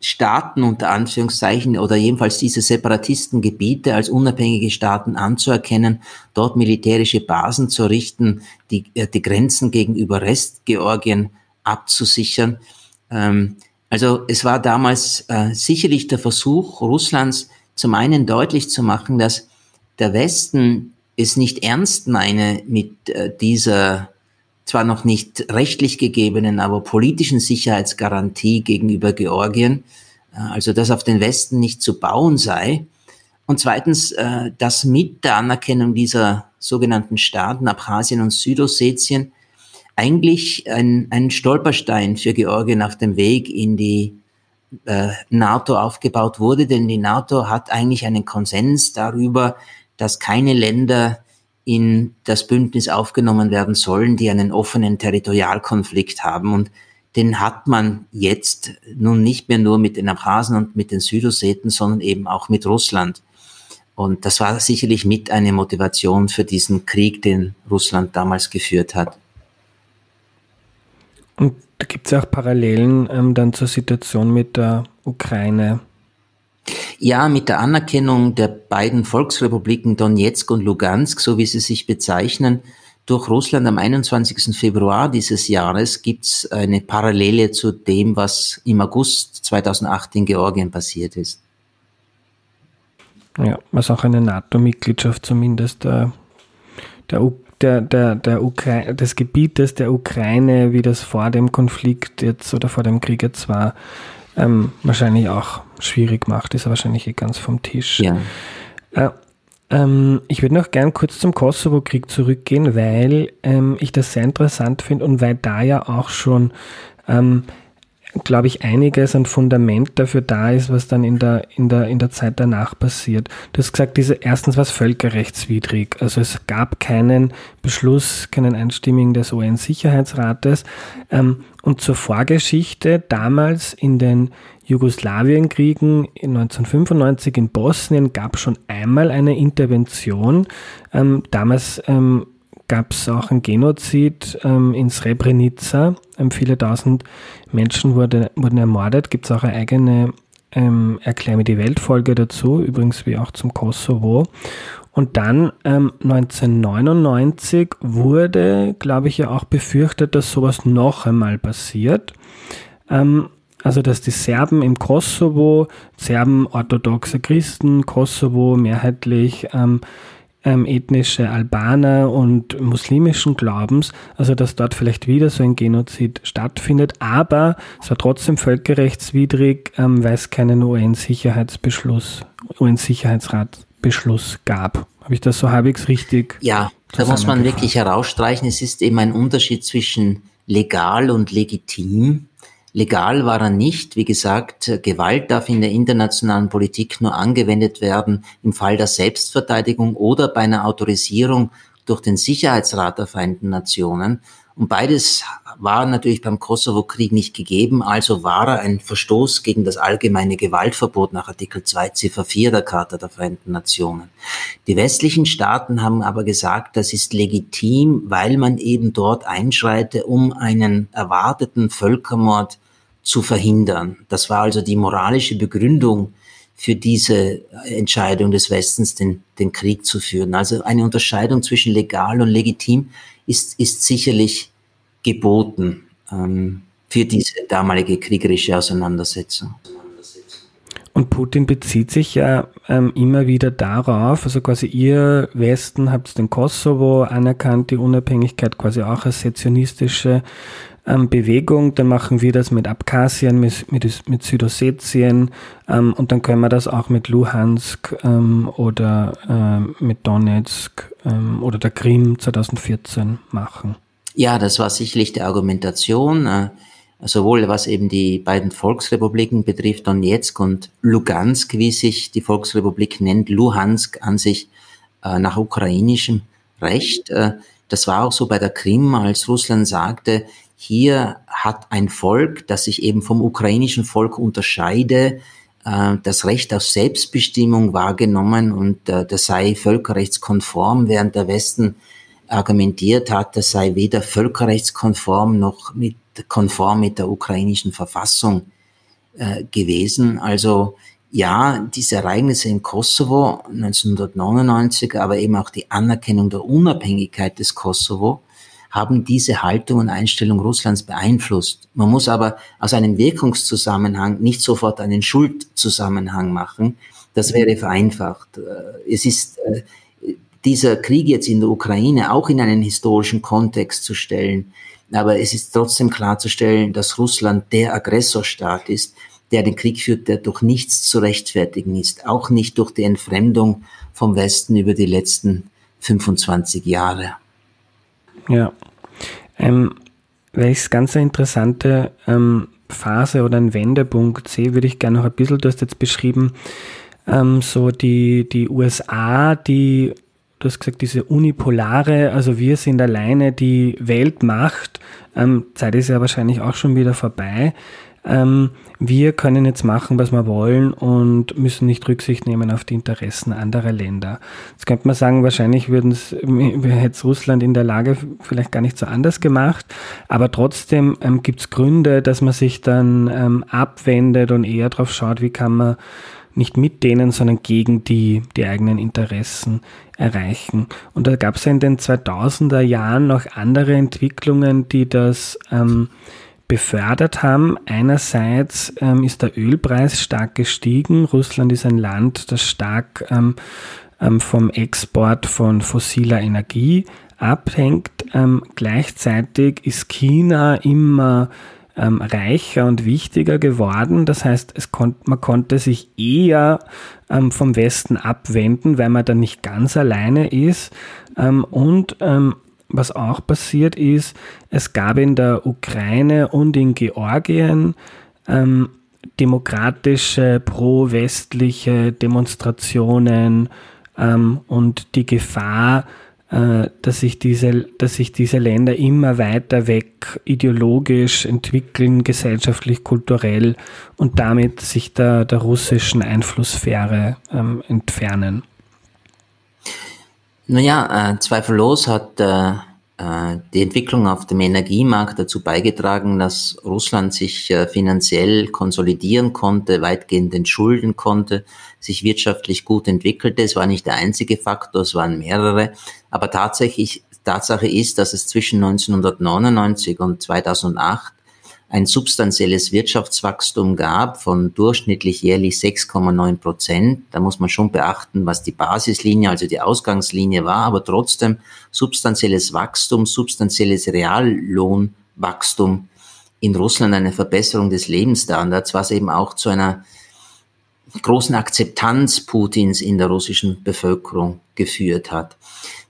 Staaten unter Anführungszeichen oder jedenfalls diese Separatistengebiete als unabhängige Staaten anzuerkennen, dort militärische Basen zu richten, die, äh, die Grenzen gegenüber Restgeorgien abzusichern. Ähm, also es war damals äh, sicherlich der Versuch Russlands zum einen deutlich zu machen, dass der Westen es nicht ernst meine mit äh, dieser zwar noch nicht rechtlich gegebenen, aber politischen Sicherheitsgarantie gegenüber Georgien, äh, also dass auf den Westen nicht zu bauen sei. Und zweitens, äh, dass mit der Anerkennung dieser sogenannten Staaten Abchasien und Südossetien eigentlich ein, ein Stolperstein für Georgien auf dem Weg in die äh, NATO aufgebaut wurde, denn die NATO hat eigentlich einen Konsens darüber, dass keine Länder in das Bündnis aufgenommen werden sollen, die einen offenen Territorialkonflikt haben. Und den hat man jetzt nun nicht mehr nur mit den Abhasen und mit den Südosseten, sondern eben auch mit Russland. Und das war sicherlich mit eine Motivation für diesen Krieg, den Russland damals geführt hat. Und da gibt es auch Parallelen ähm, dann zur Situation mit der Ukraine. Ja, mit der Anerkennung der beiden Volksrepubliken Donetsk und Lugansk, so wie sie sich bezeichnen, durch Russland am 21. Februar dieses Jahres gibt es eine Parallele zu dem, was im August 2008 in Georgien passiert ist. Ja, was auch eine NATO-Mitgliedschaft zumindest der, der, der, der, der Ukra des Gebietes der Ukraine, wie das vor dem Konflikt jetzt oder vor dem Krieg jetzt war, ähm, wahrscheinlich auch schwierig macht, ist wahrscheinlich eh ganz vom Tisch. Ja. Äh, ähm, ich würde noch gern kurz zum Kosovo-Krieg zurückgehen, weil ähm, ich das sehr interessant finde und weil da ja auch schon ähm, glaube ich, einiges an Fundament dafür da ist, was dann in der, in der, in der Zeit danach passiert. Du hast gesagt, diese, erstens war es völkerrechtswidrig. Also es gab keinen Beschluss, keinen einstimmigen des UN-Sicherheitsrates. Ähm, und zur Vorgeschichte, damals in den Jugoslawienkriegen 1995 in Bosnien gab es schon einmal eine Intervention. Ähm, damals ähm, gab es auch ein Genozid in Srebrenica. Ähm, viele tausend Menschen wurde, wurden ermordet. Gibt es auch eine eigene ähm, Erklär mir die Weltfolge dazu, übrigens wie auch zum Kosovo. Und dann ähm, 1999 wurde, glaube ich, ja auch befürchtet, dass sowas noch einmal passiert. Ähm, also dass die Serben im Kosovo, Serben orthodoxe Christen, Kosovo mehrheitlich ähm, ähm, ethnische Albaner und muslimischen Glaubens, also dass dort vielleicht wieder so ein Genozid stattfindet, aber es war trotzdem völkerrechtswidrig, ähm, weil es keinen UN-Sicherheitsbeschluss, UN-Sicherheitsratbeschluss gab. Habe ich das so halbwegs richtig? Ja, da muss man wirklich herausstreichen, es ist eben ein Unterschied zwischen legal und legitim. Legal war er nicht. Wie gesagt, Gewalt darf in der internationalen Politik nur angewendet werden im Fall der Selbstverteidigung oder bei einer Autorisierung durch den Sicherheitsrat der Vereinten Nationen. Und beides war natürlich beim Kosovo-Krieg nicht gegeben, also war er ein Verstoß gegen das allgemeine Gewaltverbot nach Artikel 2 Ziffer 4 der Charta der Vereinten Nationen. Die westlichen Staaten haben aber gesagt, das ist legitim, weil man eben dort einschreite, um einen erwarteten Völkermord zu verhindern. Das war also die moralische Begründung für diese Entscheidung des Westens, den, den Krieg zu führen. Also eine Unterscheidung zwischen legal und legitim ist, ist sicherlich geboten ähm, für diese damalige kriegerische Auseinandersetzung. Und Putin bezieht sich ja ähm, immer wieder darauf, also quasi ihr Westen habt den Kosovo anerkannt, die Unabhängigkeit quasi auch als sezionistische ähm, Bewegung, dann machen wir das mit Abkhazien, mit, mit, mit Südossetien ähm, und dann können wir das auch mit Luhansk ähm, oder ähm, mit Donetsk ähm, oder der Krim 2014 machen. Ja, das war sicherlich die Argumentation, äh, sowohl was eben die beiden Volksrepubliken betrifft, Donetsk und Lugansk, wie sich die Volksrepublik nennt, Luhansk an sich äh, nach ukrainischem Recht. Äh, das war auch so bei der Krim, als Russland sagte, hier hat ein Volk, das sich eben vom ukrainischen Volk unterscheide, äh, das Recht auf Selbstbestimmung wahrgenommen und äh, das sei völkerrechtskonform, während der Westen argumentiert hat, das sei weder völkerrechtskonform noch mit, konform mit der ukrainischen Verfassung äh, gewesen. Also ja, diese Ereignisse in Kosovo 1999, aber eben auch die Anerkennung der Unabhängigkeit des Kosovo haben diese Haltung und Einstellung Russlands beeinflusst. Man muss aber aus einem Wirkungszusammenhang nicht sofort einen Schuldzusammenhang machen. Das wäre vereinfacht. Äh, es ist, äh, dieser Krieg jetzt in der Ukraine auch in einen historischen Kontext zu stellen. Aber es ist trotzdem klarzustellen, dass Russland der Aggressorstaat ist, der den Krieg führt, der durch nichts zu rechtfertigen ist, auch nicht durch die Entfremdung vom Westen über die letzten 25 Jahre. Ja, ähm, weil ich es ganz interessante ähm, Phase oder ein Wendepunkt sehe, würde ich gerne noch ein bisschen, du hast jetzt beschrieben, ähm, so die, die USA, die, du hast gesagt, diese unipolare, also wir sind alleine die Weltmacht, ähm, Zeit ist ja wahrscheinlich auch schon wieder vorbei. Ähm, wir können jetzt machen, was wir wollen und müssen nicht Rücksicht nehmen auf die Interessen anderer Länder. Jetzt könnte man sagen, wahrscheinlich würden es, Russland in der Lage vielleicht gar nicht so anders gemacht, aber trotzdem ähm, gibt es Gründe, dass man sich dann ähm, abwendet und eher darauf schaut, wie kann man nicht mit denen, sondern gegen die, die eigenen Interessen erreichen. Und da gab es ja in den 2000er Jahren noch andere Entwicklungen, die das ähm, befördert haben. Einerseits ähm, ist der Ölpreis stark gestiegen. Russland ist ein Land, das stark ähm, ähm vom Export von fossiler Energie abhängt. Ähm, gleichzeitig ist China immer ähm, reicher und wichtiger geworden. Das heißt, es kon man konnte sich eher ähm, vom Westen abwenden, weil man dann nicht ganz alleine ist. Ähm, und ähm, was auch passiert ist, es gab in der Ukraine und in Georgien ähm, demokratische, pro-westliche Demonstrationen ähm, und die Gefahr, äh, dass sich, diese, dass sich diese Länder immer weiter weg ideologisch entwickeln, gesellschaftlich, kulturell und damit sich der, der russischen Einflusssphäre ähm, entfernen. Naja, äh, zweifellos hat äh, äh, die Entwicklung auf dem Energiemarkt dazu beigetragen, dass Russland sich äh, finanziell konsolidieren konnte, weitgehend entschulden konnte, sich wirtschaftlich gut entwickelte. Es war nicht der einzige Faktor, es waren mehrere. Aber tatsächlich, Tatsache ist, dass es zwischen 1999 und 2008 ein substanzielles Wirtschaftswachstum gab von durchschnittlich jährlich 6,9 Prozent. Da muss man schon beachten, was die Basislinie, also die Ausgangslinie war, aber trotzdem substanzielles Wachstum, substanzielles Reallohnwachstum in Russland, eine Verbesserung des Lebensstandards, was eben auch zu einer großen Akzeptanz Putins in der russischen Bevölkerung geführt hat.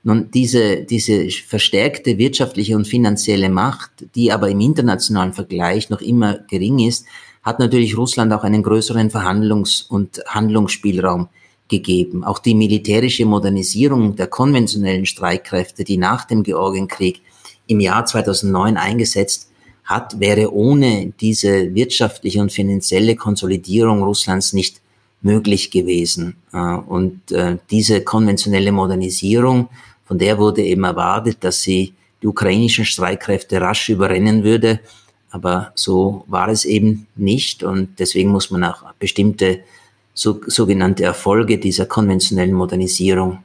Nun, diese, diese verstärkte wirtschaftliche und finanzielle Macht, die aber im internationalen Vergleich noch immer gering ist, hat natürlich Russland auch einen größeren Verhandlungs- und Handlungsspielraum gegeben. Auch die militärische Modernisierung der konventionellen Streitkräfte, die nach dem Georgienkrieg im Jahr 2009 eingesetzt hat, wäre ohne diese wirtschaftliche und finanzielle Konsolidierung Russlands nicht möglich gewesen. Äh, und äh, diese konventionelle Modernisierung von der wurde eben erwartet, dass sie die ukrainischen Streitkräfte rasch überrennen würde. Aber so war es eben nicht. Und deswegen muss man auch bestimmte so, sogenannte Erfolge dieser konventionellen Modernisierung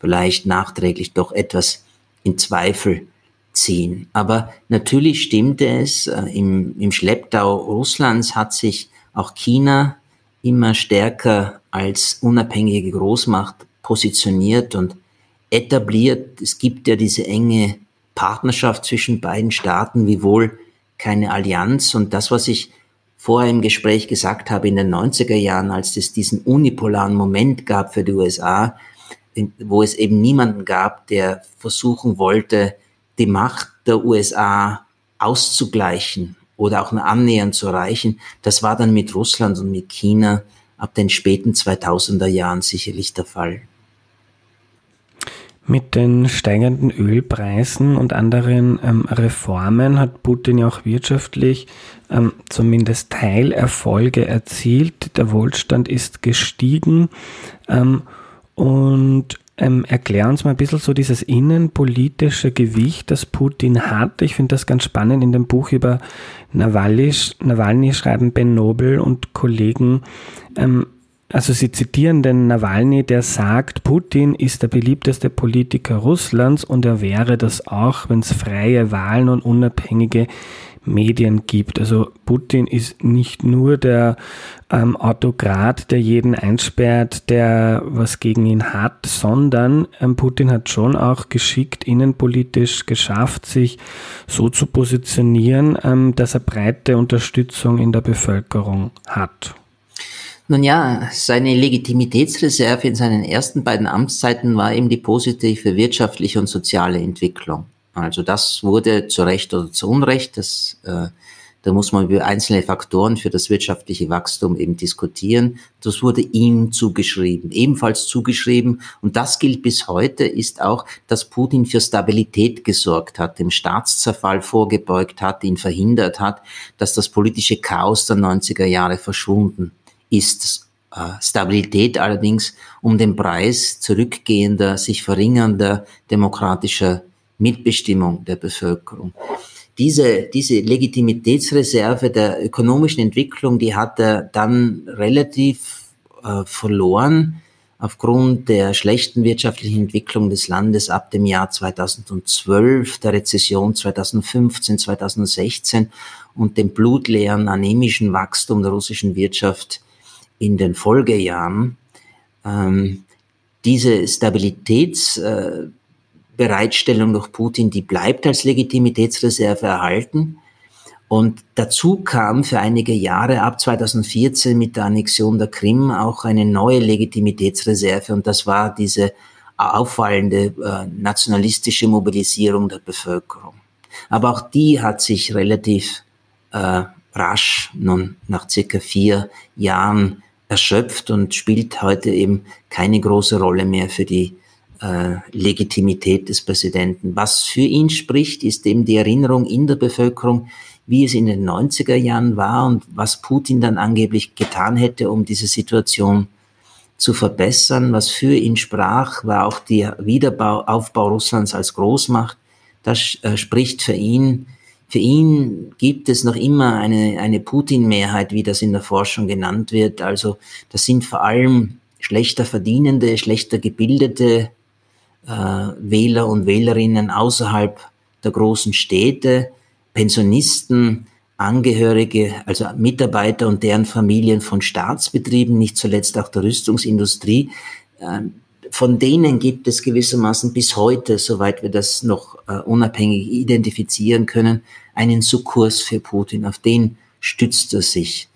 vielleicht nachträglich doch etwas in Zweifel ziehen. Aber natürlich stimmte es, äh, im, im Schlepptau Russlands hat sich auch China immer stärker als unabhängige Großmacht positioniert und etabliert. Es gibt ja diese enge Partnerschaft zwischen beiden Staaten, wiewohl keine Allianz. Und das, was ich vorher im Gespräch gesagt habe, in den 90er Jahren, als es diesen unipolaren Moment gab für die USA, wo es eben niemanden gab, der versuchen wollte, die Macht der USA auszugleichen oder auch annähernd zu erreichen, das war dann mit Russland und mit China ab den späten 2000er Jahren sicherlich der Fall. Mit den steigenden Ölpreisen und anderen ähm, Reformen hat Putin ja auch wirtschaftlich ähm, zumindest Teilerfolge erzielt. Der Wohlstand ist gestiegen. Ähm, und ähm, erklär uns mal ein bisschen so dieses innenpolitische Gewicht, das Putin hat. Ich finde das ganz spannend. In dem Buch über Nawalny, Nawalny schreiben Ben Nobel und Kollegen, ähm, also Sie zitieren den Nawalny, der sagt, Putin ist der beliebteste Politiker Russlands und er wäre das auch, wenn es freie Wahlen und unabhängige Medien gibt. Also Putin ist nicht nur der ähm, Autokrat, der jeden einsperrt, der was gegen ihn hat, sondern ähm, Putin hat schon auch geschickt innenpolitisch geschafft, sich so zu positionieren, ähm, dass er breite Unterstützung in der Bevölkerung hat. Nun ja, seine Legitimitätsreserve in seinen ersten beiden Amtszeiten war eben die positive wirtschaftliche und soziale Entwicklung. Also das wurde zu Recht oder zu Unrecht, das, äh, da muss man über einzelne Faktoren für das wirtschaftliche Wachstum eben diskutieren. Das wurde ihm zugeschrieben, ebenfalls zugeschrieben. Und das gilt bis heute, ist auch, dass Putin für Stabilität gesorgt hat, dem Staatszerfall vorgebeugt hat, ihn verhindert hat, dass das politische Chaos der 90er Jahre verschwunden ist äh, Stabilität allerdings um den Preis zurückgehender, sich verringernder demokratischer Mitbestimmung der Bevölkerung. Diese, diese Legitimitätsreserve der ökonomischen Entwicklung, die hat er dann relativ äh, verloren aufgrund der schlechten wirtschaftlichen Entwicklung des Landes ab dem Jahr 2012, der Rezession 2015, 2016 und dem blutleeren anemischen Wachstum der russischen Wirtschaft in den Folgejahren ähm, diese Stabilitätsbereitstellung äh, durch Putin, die bleibt als Legitimitätsreserve erhalten. Und dazu kam für einige Jahre ab 2014 mit der Annexion der Krim auch eine neue Legitimitätsreserve und das war diese auffallende äh, nationalistische Mobilisierung der Bevölkerung. Aber auch die hat sich relativ äh, rasch, nun nach circa vier Jahren erschöpft und spielt heute eben keine große Rolle mehr für die äh, Legitimität des Präsidenten. Was für ihn spricht, ist eben die Erinnerung in der Bevölkerung, wie es in den 90er Jahren war und was Putin dann angeblich getan hätte, um diese Situation zu verbessern. Was für ihn sprach, war auch der Wiederaufbau Russlands als Großmacht. Das äh, spricht für ihn für ihn gibt es noch immer eine, eine Putin-Mehrheit, wie das in der Forschung genannt wird. Also das sind vor allem schlechter verdienende, schlechter gebildete Wähler und Wählerinnen außerhalb der großen Städte, Pensionisten, Angehörige, also Mitarbeiter und deren Familien von Staatsbetrieben, nicht zuletzt auch der Rüstungsindustrie. Äh, von denen gibt es gewissermaßen bis heute, soweit wir das noch äh, unabhängig identifizieren können, einen Sukkurs für Putin. Auf den stützt er sich.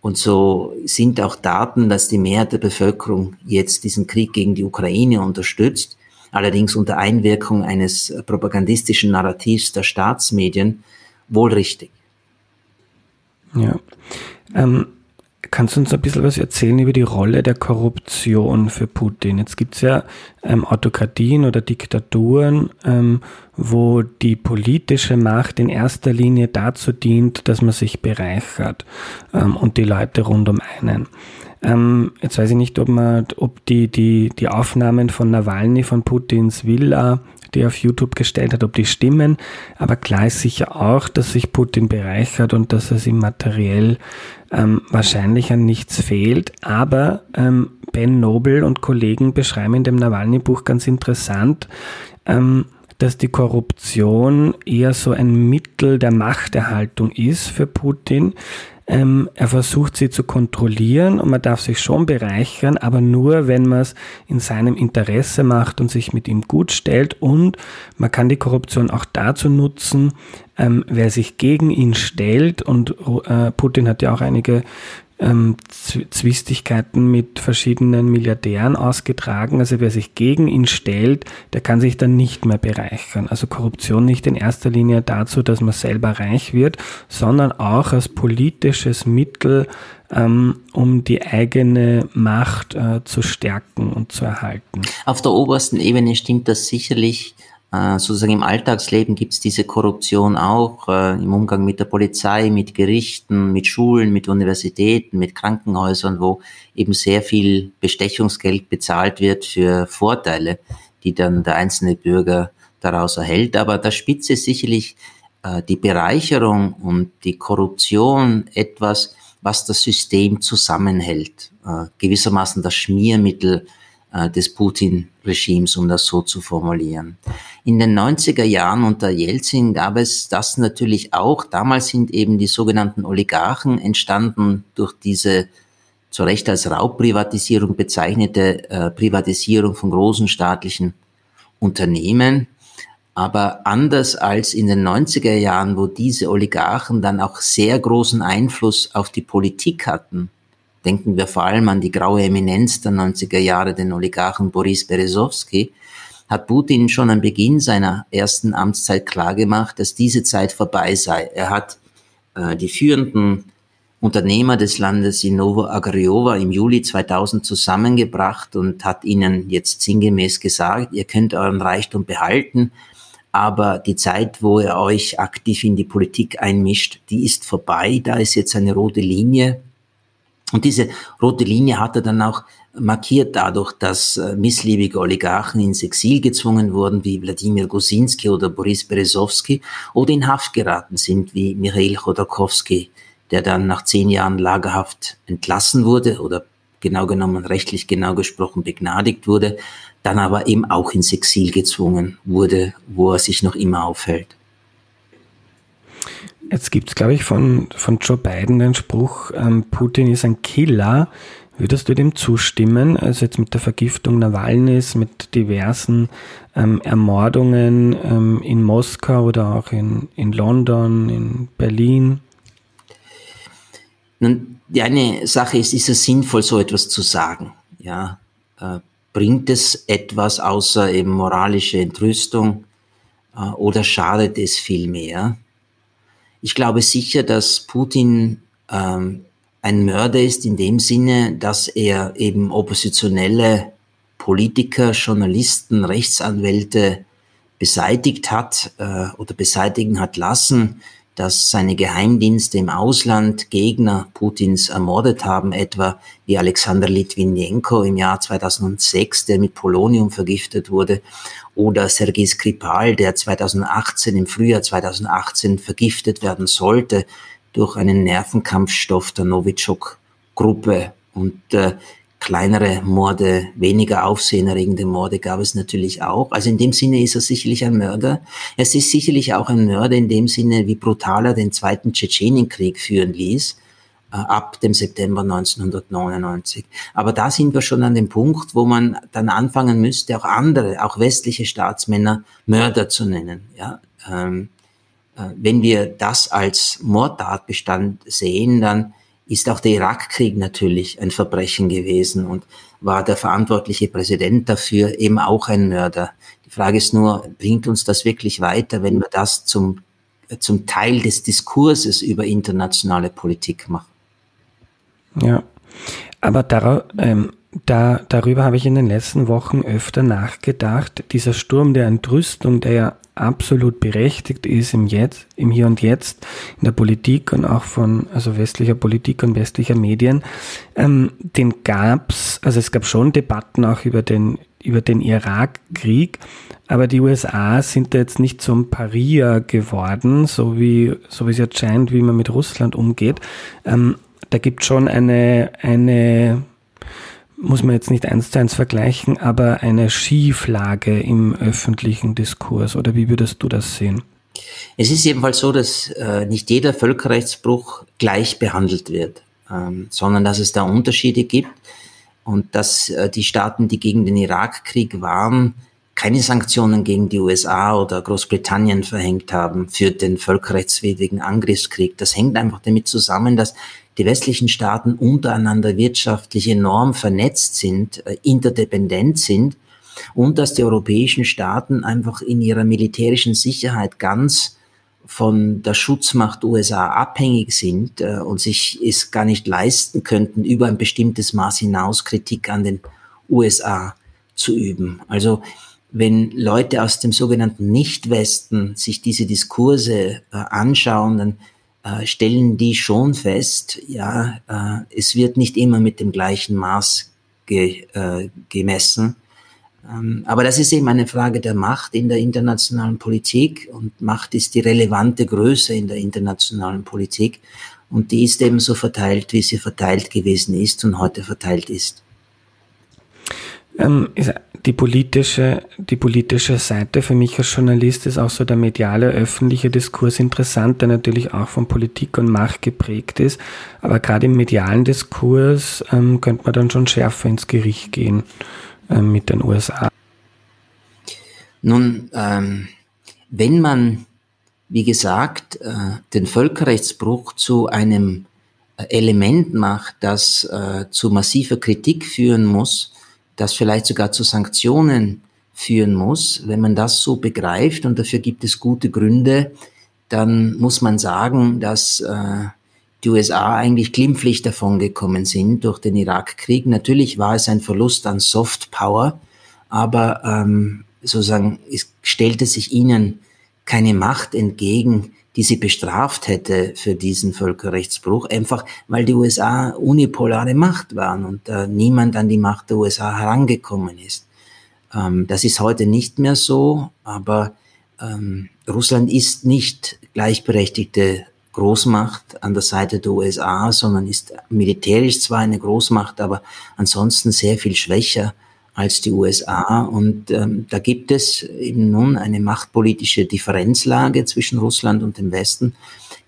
Und so sind auch Daten, dass die Mehrheit der Bevölkerung jetzt diesen Krieg gegen die Ukraine unterstützt, allerdings unter Einwirkung eines propagandistischen Narrativs der Staatsmedien, wohl richtig. Ja. Ähm, Kannst du uns ein bisschen was erzählen über die Rolle der Korruption für Putin? Jetzt gibt es ja ähm, Autokratien oder Diktaturen, ähm, wo die politische Macht in erster Linie dazu dient, dass man sich bereichert ähm, und die Leute rund um einen. Ähm, jetzt weiß ich nicht, ob, man, ob die, die, die Aufnahmen von Nawalny von Putins Villa die er auf YouTube gestellt hat, ob die stimmen. Aber klar ist sicher auch, dass sich Putin bereichert und dass es ihm materiell ähm, wahrscheinlich an nichts fehlt. Aber ähm, Ben Nobel und Kollegen beschreiben in dem Nawalny-Buch ganz interessant, ähm, dass die Korruption eher so ein Mittel der Machterhaltung ist für Putin, ähm, er versucht sie zu kontrollieren und man darf sich schon bereichern, aber nur, wenn man es in seinem Interesse macht und sich mit ihm gut stellt. Und man kann die Korruption auch dazu nutzen, ähm, wer sich gegen ihn stellt. Und äh, Putin hat ja auch einige ähm, Zwistigkeiten mit verschiedenen Milliardären ausgetragen. Also wer sich gegen ihn stellt, der kann sich dann nicht mehr bereichern. Also Korruption nicht in erster Linie dazu, dass man selber reich wird, sondern auch als politisches Mittel, ähm, um die eigene Macht äh, zu stärken und zu erhalten. Auf der obersten Ebene stimmt das sicherlich. Äh, sozusagen im Alltagsleben gibt es diese Korruption auch, äh, im Umgang mit der Polizei, mit Gerichten, mit Schulen, mit Universitäten, mit Krankenhäusern, wo eben sehr viel Bestechungsgeld bezahlt wird für Vorteile, die dann der einzelne Bürger daraus erhält. Aber der Spitze sicherlich äh, die Bereicherung und die Korruption etwas, was das System zusammenhält, äh, gewissermaßen das Schmiermittel des Putin-Regimes, um das so zu formulieren. In den 90er Jahren unter Jelzin gab es das natürlich auch. Damals sind eben die sogenannten Oligarchen entstanden durch diese zu Recht als Raubprivatisierung bezeichnete äh, Privatisierung von großen staatlichen Unternehmen. Aber anders als in den 90er Jahren, wo diese Oligarchen dann auch sehr großen Einfluss auf die Politik hatten, denken wir vor allem an die graue Eminenz der 90er Jahre, den Oligarchen Boris Berezowski, hat Putin schon am Beginn seiner ersten Amtszeit klargemacht, dass diese Zeit vorbei sei. Er hat äh, die führenden Unternehmer des Landes in Novo Agriova im Juli 2000 zusammengebracht und hat ihnen jetzt sinngemäß gesagt, ihr könnt euren Reichtum behalten, aber die Zeit, wo ihr euch aktiv in die Politik einmischt, die ist vorbei. Da ist jetzt eine rote Linie. Und diese rote Linie hat er dann auch markiert dadurch, dass äh, missliebige Oligarchen ins Exil gezwungen wurden, wie Wladimir Gosinski oder Boris Berezowski, oder in Haft geraten sind, wie Michail Chodorkowski, der dann nach zehn Jahren Lagerhaft entlassen wurde oder genau genommen rechtlich genau gesprochen begnadigt wurde, dann aber eben auch ins Exil gezwungen wurde, wo er sich noch immer aufhält. Jetzt gibt es, glaube ich, von, von Joe Biden den Spruch, ähm, Putin ist ein Killer. Würdest du dem zustimmen? Also jetzt mit der Vergiftung Nawalnys, mit diversen ähm, Ermordungen ähm, in Moskau oder auch in, in London, in Berlin? Nun, die eine Sache ist, ist es sinnvoll, so etwas zu sagen? Ja, äh, bringt es etwas außer eben moralische Entrüstung äh, oder schadet es viel mehr? Ich glaube sicher, dass Putin ähm, ein Mörder ist in dem Sinne, dass er eben oppositionelle Politiker, Journalisten, Rechtsanwälte beseitigt hat äh, oder beseitigen hat lassen, dass seine Geheimdienste im Ausland Gegner Putins ermordet haben, etwa wie Alexander Litvinenko im Jahr 2006, der mit Polonium vergiftet wurde, oder Sergei Skripal, der 2018, im Frühjahr 2018 vergiftet werden sollte durch einen Nervenkampfstoff der Novichok-Gruppe. Und äh, kleinere Morde, weniger aufsehenerregende Morde gab es natürlich auch. Also in dem Sinne ist er sicherlich ein Mörder. Es ist sicherlich auch ein Mörder in dem Sinne, wie brutal er den zweiten Tschetschenienkrieg führen ließ äh, ab dem September 1999. Aber da sind wir schon an dem Punkt, wo man dann anfangen müsste, auch andere, auch westliche Staatsmänner Mörder zu nennen. Ja, ähm, äh, wenn wir das als Mordtatbestand sehen, dann ist auch der Irakkrieg natürlich ein Verbrechen gewesen und war der verantwortliche Präsident dafür eben auch ein Mörder. Die Frage ist nur, bringt uns das wirklich weiter, wenn wir das zum, zum Teil des Diskurses über internationale Politik machen? Ja, aber dar ähm, da, darüber habe ich in den letzten Wochen öfter nachgedacht. Dieser Sturm der Entrüstung, der ja absolut berechtigt ist im Jetzt, im Hier und Jetzt, in der Politik und auch von also westlicher Politik und westlicher Medien, ähm, den gab's, also es gab schon Debatten auch über den über den Irakkrieg, aber die USA sind da jetzt nicht zum Paria geworden, so wie so wie es jetzt scheint, wie man mit Russland umgeht. Ähm, da gibt schon eine eine muss man jetzt nicht eins zu eins vergleichen, aber eine Schieflage im öffentlichen Diskurs oder wie würdest du das sehen? Es ist jedenfalls so, dass äh, nicht jeder Völkerrechtsbruch gleich behandelt wird, ähm, sondern dass es da Unterschiede gibt und dass äh, die Staaten, die gegen den Irakkrieg waren, keine Sanktionen gegen die USA oder Großbritannien verhängt haben für den völkerrechtswidrigen Angriffskrieg. Das hängt einfach damit zusammen, dass die westlichen Staaten untereinander wirtschaftlich enorm vernetzt sind, äh, interdependent sind und dass die europäischen Staaten einfach in ihrer militärischen Sicherheit ganz von der Schutzmacht USA abhängig sind äh, und sich es gar nicht leisten könnten, über ein bestimmtes Maß hinaus Kritik an den USA zu üben. Also wenn Leute aus dem sogenannten Nicht-Westen sich diese Diskurse äh, anschauen, dann äh, stellen die schon fest, ja, äh, es wird nicht immer mit dem gleichen Maß ge, äh, gemessen. Ähm, aber das ist eben eine Frage der Macht in der internationalen Politik und Macht ist die relevante Größe in der internationalen Politik und die ist eben so verteilt, wie sie verteilt gewesen ist und heute verteilt ist. Ähm, die politische, die politische Seite für mich als Journalist ist auch so der mediale öffentliche Diskurs interessant, der natürlich auch von Politik und Macht geprägt ist. Aber gerade im medialen Diskurs ähm, könnte man dann schon schärfer ins Gericht gehen ähm, mit den USA. Nun, ähm, wenn man, wie gesagt, äh, den Völkerrechtsbruch zu einem äh, Element macht, das äh, zu massiver Kritik führen muss, das vielleicht sogar zu Sanktionen führen muss. Wenn man das so begreift und dafür gibt es gute Gründe, dann muss man sagen, dass äh, die USA eigentlich glimpflich davon gekommen sind durch den Irakkrieg. Natürlich war es ein Verlust an Soft Power, aber ähm, sozusagen es stellte sich ihnen keine Macht entgegen, die sie bestraft hätte für diesen Völkerrechtsbruch, einfach weil die USA unipolare Macht waren und äh, niemand an die Macht der USA herangekommen ist. Ähm, das ist heute nicht mehr so, aber ähm, Russland ist nicht gleichberechtigte Großmacht an der Seite der USA, sondern ist militärisch zwar eine Großmacht, aber ansonsten sehr viel schwächer als die USA. Und ähm, da gibt es eben nun eine machtpolitische Differenzlage zwischen Russland und dem Westen.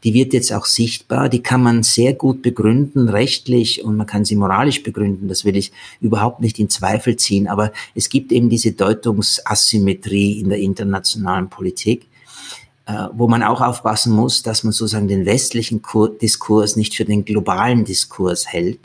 Die wird jetzt auch sichtbar. Die kann man sehr gut begründen, rechtlich und man kann sie moralisch begründen. Das will ich überhaupt nicht in Zweifel ziehen. Aber es gibt eben diese Deutungsasymmetrie in der internationalen Politik äh, wo man auch aufpassen muss, dass man sozusagen den westlichen Diskurs nicht für den globalen Diskurs hält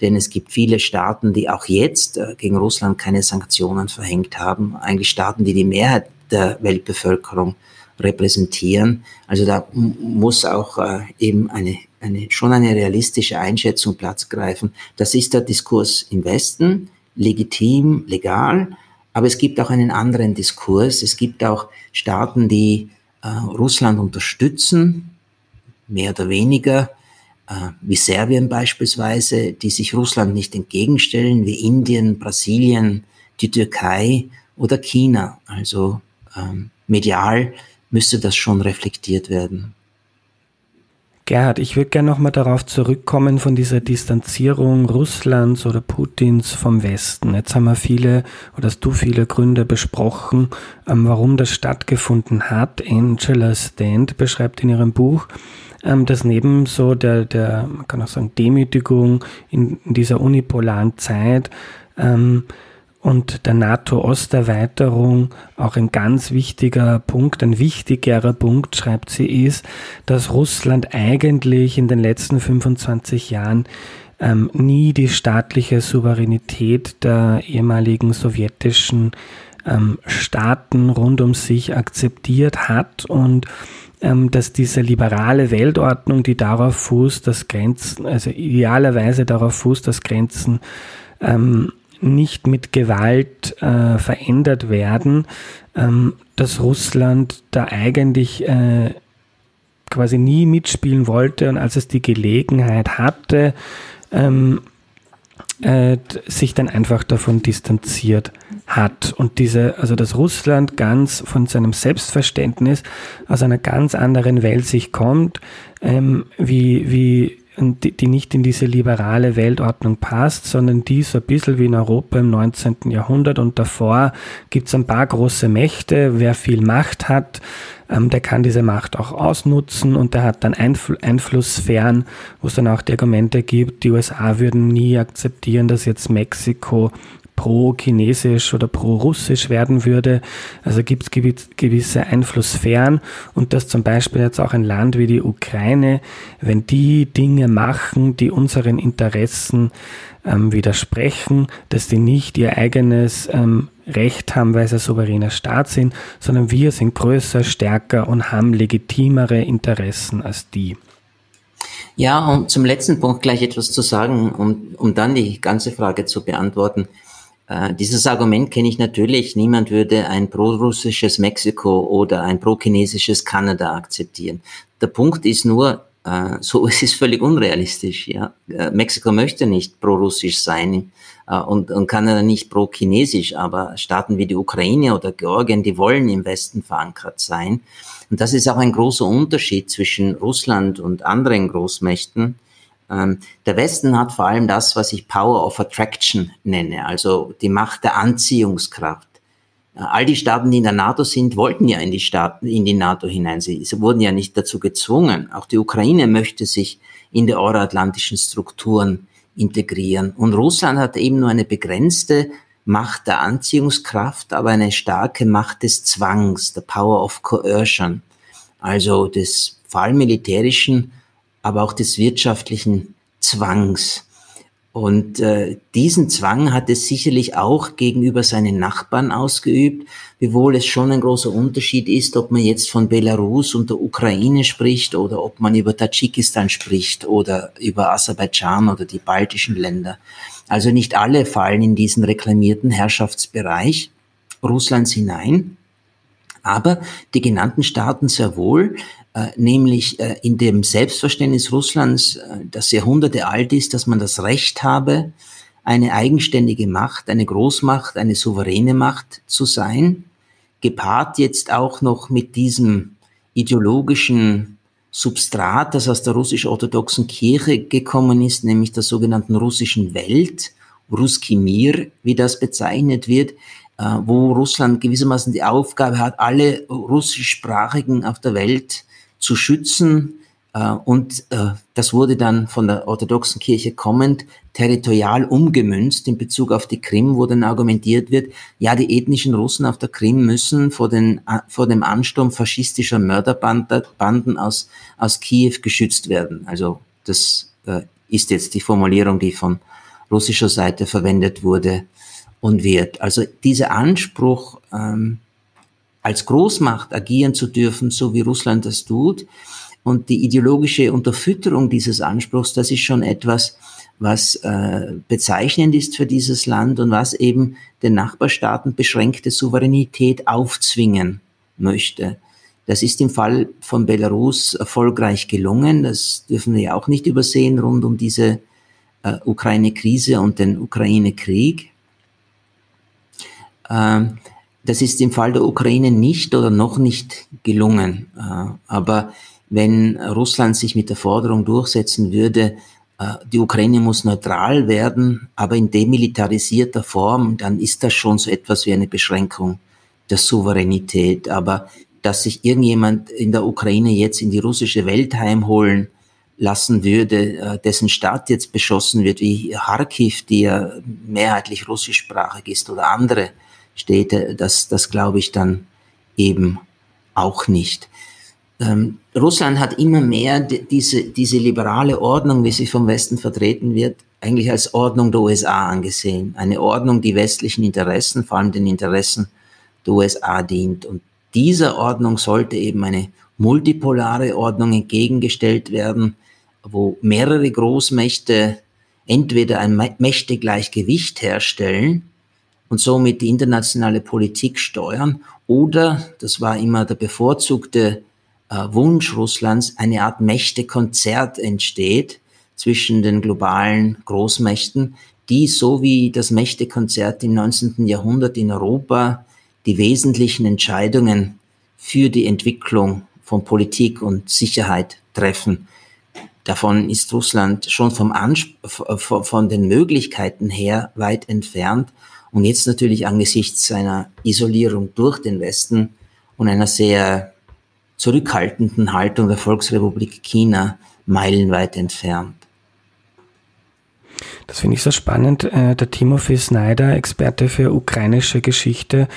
denn es gibt viele Staaten, die auch jetzt äh, gegen Russland keine Sanktionen verhängt haben, eigentlich Staaten, die die Mehrheit der Weltbevölkerung repräsentieren. Also da muss auch äh, eben eine, eine, schon eine realistische Einschätzung Platz greifen. Das ist der Diskurs im Westen, legitim, legal, aber es gibt auch einen anderen Diskurs. Es gibt auch Staaten, die äh, Russland unterstützen, mehr oder weniger, wie Serbien beispielsweise, die sich Russland nicht entgegenstellen, wie Indien, Brasilien, die Türkei oder China. Also ähm, medial müsste das schon reflektiert werden. Gerhard, ich würde gerne nochmal darauf zurückkommen von dieser Distanzierung Russlands oder Putins vom Westen. Jetzt haben wir viele oder hast du viele Gründe besprochen, ähm, warum das stattgefunden hat. Angela Stand beschreibt in ihrem Buch, ähm, dass neben so der, der, man kann auch sagen, Demütigung in, in dieser unipolaren Zeit ähm, und der NATO-Osterweiterung auch ein ganz wichtiger Punkt, ein wichtigerer Punkt, schreibt sie, ist, dass Russland eigentlich in den letzten 25 Jahren ähm, nie die staatliche Souveränität der ehemaligen sowjetischen ähm, Staaten rund um sich akzeptiert hat und ähm, dass diese liberale Weltordnung, die darauf fußt, dass Grenzen, also idealerweise darauf fußt, dass Grenzen ähm, nicht mit Gewalt äh, verändert werden, ähm, dass Russland da eigentlich äh, quasi nie mitspielen wollte und als es die Gelegenheit hatte, ähm, äh, sich dann einfach davon distanziert hat. Und diese, also dass Russland ganz von seinem Selbstverständnis aus einer ganz anderen Welt sich kommt, ähm, wie, wie die, die nicht in diese liberale Weltordnung passt, sondern die so ein bisschen wie in Europa im 19. Jahrhundert und davor gibt es ein paar große Mächte. Wer viel Macht hat, ähm, der kann diese Macht auch ausnutzen und der hat dann Einfl Einflusssphären, wo es dann auch die Argumente gibt, die USA würden nie akzeptieren, dass jetzt Mexiko pro-chinesisch oder pro-russisch werden würde. Also gibt es gewisse Einflusssphären und dass zum Beispiel jetzt auch ein Land wie die Ukraine, wenn die Dinge machen, die unseren Interessen ähm, widersprechen, dass die nicht ihr eigenes ähm, Recht haben, weil sie souveräner Staat sind, sondern wir sind größer, stärker und haben legitimere Interessen als die. Ja, um zum letzten Punkt gleich etwas zu sagen, um, um dann die ganze Frage zu beantworten. Äh, dieses Argument kenne ich natürlich. Niemand würde ein pro-russisches Mexiko oder ein pro-chinesisches Kanada akzeptieren. Der Punkt ist nur, äh, so [laughs] es ist völlig unrealistisch. Ja, äh, Mexiko möchte nicht pro-russisch sein äh, und, und Kanada nicht pro-chinesisch, aber Staaten wie die Ukraine oder Georgien, die wollen im Westen verankert sein. Und das ist auch ein großer Unterschied zwischen Russland und anderen Großmächten der Westen hat vor allem das, was ich Power of Attraction nenne, also die Macht der Anziehungskraft. Äh, all die Staaten, die in der NATO sind, wollten ja in die Staaten, in die NATO hinein. Sie, sie wurden ja nicht dazu gezwungen. Auch die Ukraine möchte sich in die euroatlantischen Strukturen integrieren. Und Russland hat eben nur eine begrenzte Macht der Anziehungskraft, aber eine starke Macht des Zwangs, the power of coercion, also des vor allem militärischen, aber auch des wirtschaftlichen Zwangs. Und äh, diesen Zwang hat es sicherlich auch gegenüber seinen Nachbarn ausgeübt, wiewohl es schon ein großer Unterschied ist, ob man jetzt von Belarus und der Ukraine spricht oder ob man über Tadschikistan spricht oder über Aserbaidschan oder die baltischen Länder. Also nicht alle fallen in diesen reklamierten Herrschaftsbereich Russlands hinein. Aber die genannten Staaten sehr wohl, nämlich äh, in dem Selbstverständnis Russlands, äh, das Jahrhunderte alt ist, dass man das Recht habe, eine eigenständige Macht, eine Großmacht, eine souveräne Macht zu sein, gepaart jetzt auch noch mit diesem ideologischen Substrat, das aus der russisch-orthodoxen Kirche gekommen ist, nämlich der sogenannten russischen Welt, Ruski Mir, wie das bezeichnet wird, wo Russland gewissermaßen die Aufgabe hat, alle russischsprachigen auf der Welt zu schützen. Äh, und äh, das wurde dann von der orthodoxen Kirche kommend territorial umgemünzt in Bezug auf die Krim, wo dann argumentiert wird, ja, die ethnischen Russen auf der Krim müssen vor, den, äh, vor dem Ansturm faschistischer Mörderbanden aus, aus Kiew geschützt werden. Also das ist jetzt die Formulierung, die von russischer Seite verwendet wurde und wird. Also dieser Anspruch, ähm, als Großmacht agieren zu dürfen, so wie Russland das tut. Und die ideologische Unterfütterung dieses Anspruchs, das ist schon etwas, was äh, bezeichnend ist für dieses Land und was eben den Nachbarstaaten beschränkte Souveränität aufzwingen möchte. Das ist im Fall von Belarus erfolgreich gelungen. Das dürfen wir ja auch nicht übersehen rund um diese äh, Ukraine-Krise und den Ukraine-Krieg. Ähm, das ist im Fall der Ukraine nicht oder noch nicht gelungen. Äh, aber wenn Russland sich mit der Forderung durchsetzen würde, äh, die Ukraine muss neutral werden, aber in demilitarisierter Form, dann ist das schon so etwas wie eine Beschränkung der Souveränität. Aber dass sich irgendjemand in der Ukraine jetzt in die russische Welt heimholen lassen würde, äh, dessen Stadt jetzt beschossen wird, wie Kharkiv, die ja mehrheitlich russischsprachig ist, oder andere Städte, das, das glaube ich dann eben auch nicht. Ähm, Russland hat immer mehr diese, diese liberale Ordnung, wie sie vom Westen vertreten wird, eigentlich als Ordnung der USA angesehen. Eine Ordnung, die westlichen Interessen, vor allem den Interessen der USA dient. Und dieser Ordnung sollte eben eine multipolare Ordnung entgegengestellt werden, wo mehrere Großmächte entweder ein Mächtegleichgewicht herstellen, und somit die internationale Politik steuern oder, das war immer der bevorzugte äh, Wunsch Russlands, eine Art Mächtekonzert entsteht zwischen den globalen Großmächten, die so wie das Mächtekonzert im 19. Jahrhundert in Europa die wesentlichen Entscheidungen für die Entwicklung von Politik und Sicherheit treffen. Davon ist Russland schon vom Ansp von den Möglichkeiten her weit entfernt. Und jetzt natürlich angesichts seiner Isolierung durch den Westen und einer sehr zurückhaltenden Haltung der Volksrepublik China meilenweit entfernt. Das finde ich so spannend. Äh, der Timothy Snyder, Experte für ukrainische Geschichte,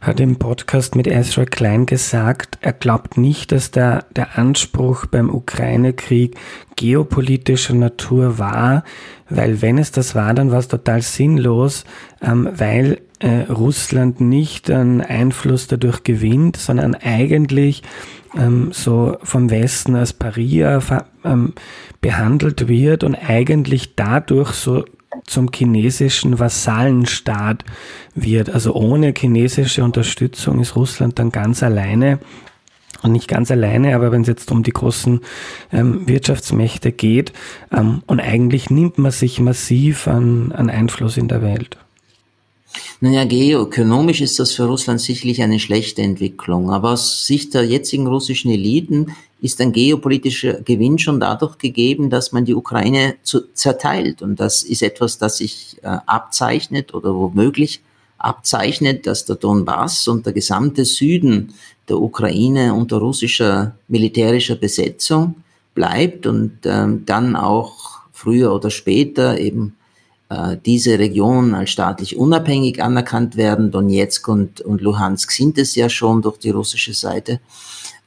hat im Podcast mit Ezra Klein gesagt, er glaubt nicht, dass der, der Anspruch beim Ukraine-Krieg geopolitischer Natur war, weil wenn es das war, dann war es total sinnlos, ähm, weil äh, Russland nicht einen Einfluss dadurch gewinnt, sondern eigentlich ähm, so vom Westen als Paria ähm, behandelt wird und eigentlich dadurch so zum chinesischen Vasallenstaat wird. Also ohne chinesische Unterstützung ist Russland dann ganz alleine. Und nicht ganz alleine, aber wenn es jetzt um die großen ähm, Wirtschaftsmächte geht, ähm, und eigentlich nimmt man sich massiv an, an Einfluss in der Welt. Naja, geoökonomisch ist das für Russland sicherlich eine schlechte Entwicklung. Aber aus Sicht der jetzigen russischen Eliten ist ein geopolitischer Gewinn schon dadurch gegeben, dass man die Ukraine zu, zerteilt. Und das ist etwas, das sich äh, abzeichnet oder womöglich abzeichnet, dass der Donbass und der gesamte Süden der Ukraine unter russischer militärischer Besetzung bleibt und ähm, dann auch früher oder später eben diese Regionen als staatlich unabhängig anerkannt werden. Donetsk und, und Luhansk sind es ja schon durch die russische Seite.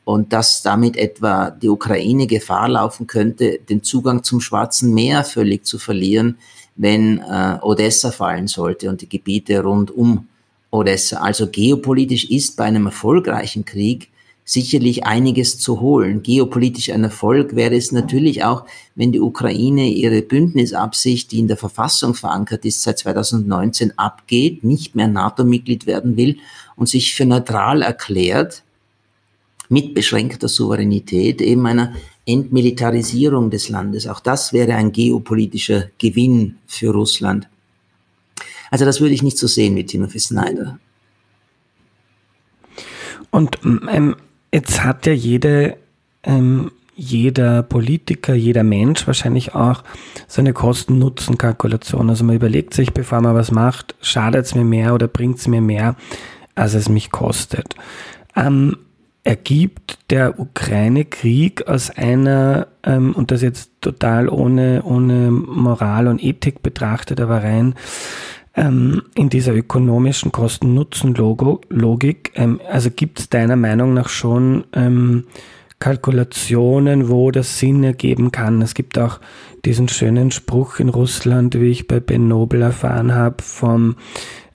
Und dass damit etwa die Ukraine Gefahr laufen könnte, den Zugang zum Schwarzen Meer völlig zu verlieren, wenn äh, Odessa fallen sollte und die Gebiete rund um Odessa. Also geopolitisch ist bei einem erfolgreichen Krieg sicherlich einiges zu holen. Geopolitisch ein Erfolg wäre es natürlich auch, wenn die Ukraine ihre Bündnisabsicht, die in der Verfassung verankert ist, seit 2019 abgeht, nicht mehr NATO-Mitglied werden will und sich für neutral erklärt, mit beschränkter Souveränität, eben einer Entmilitarisierung des Landes. Auch das wäre ein geopolitischer Gewinn für Russland. Also das würde ich nicht so sehen wie Timothy Snyder. Und ähm, Jetzt hat ja jede, ähm, jeder Politiker, jeder Mensch wahrscheinlich auch so eine Kosten-Nutzen-Kalkulation. Also man überlegt sich, bevor man was macht, schadet es mir mehr oder bringt es mir mehr, als es mich kostet. Ähm, ergibt der Ukraine-Krieg aus einer, ähm, und das jetzt total ohne, ohne Moral und Ethik betrachtet, aber rein ähm, in dieser ökonomischen Kosten-Nutzen-Logik, ähm, also gibt es deiner Meinung nach schon ähm, Kalkulationen, wo das Sinn ergeben kann. Es gibt auch diesen schönen Spruch in Russland, wie ich bei Ben Nobel erfahren habe, vom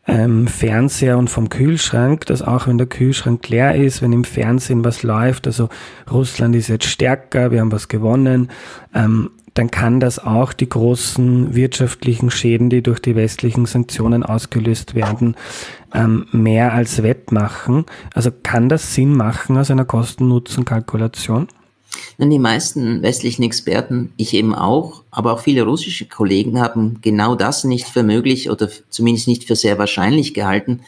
ähm, Fernseher und vom Kühlschrank, dass auch wenn der Kühlschrank leer ist, wenn im Fernsehen was läuft, also Russland ist jetzt stärker, wir haben was gewonnen, ähm, dann kann das auch die großen wirtschaftlichen Schäden, die durch die westlichen Sanktionen ausgelöst werden, ähm, mehr als wettmachen. Also kann das Sinn machen aus einer Kosten-Nutzen-Kalkulation? Die meisten westlichen Experten, ich eben auch, aber auch viele russische Kollegen haben genau das nicht für möglich oder zumindest nicht für sehr wahrscheinlich gehalten,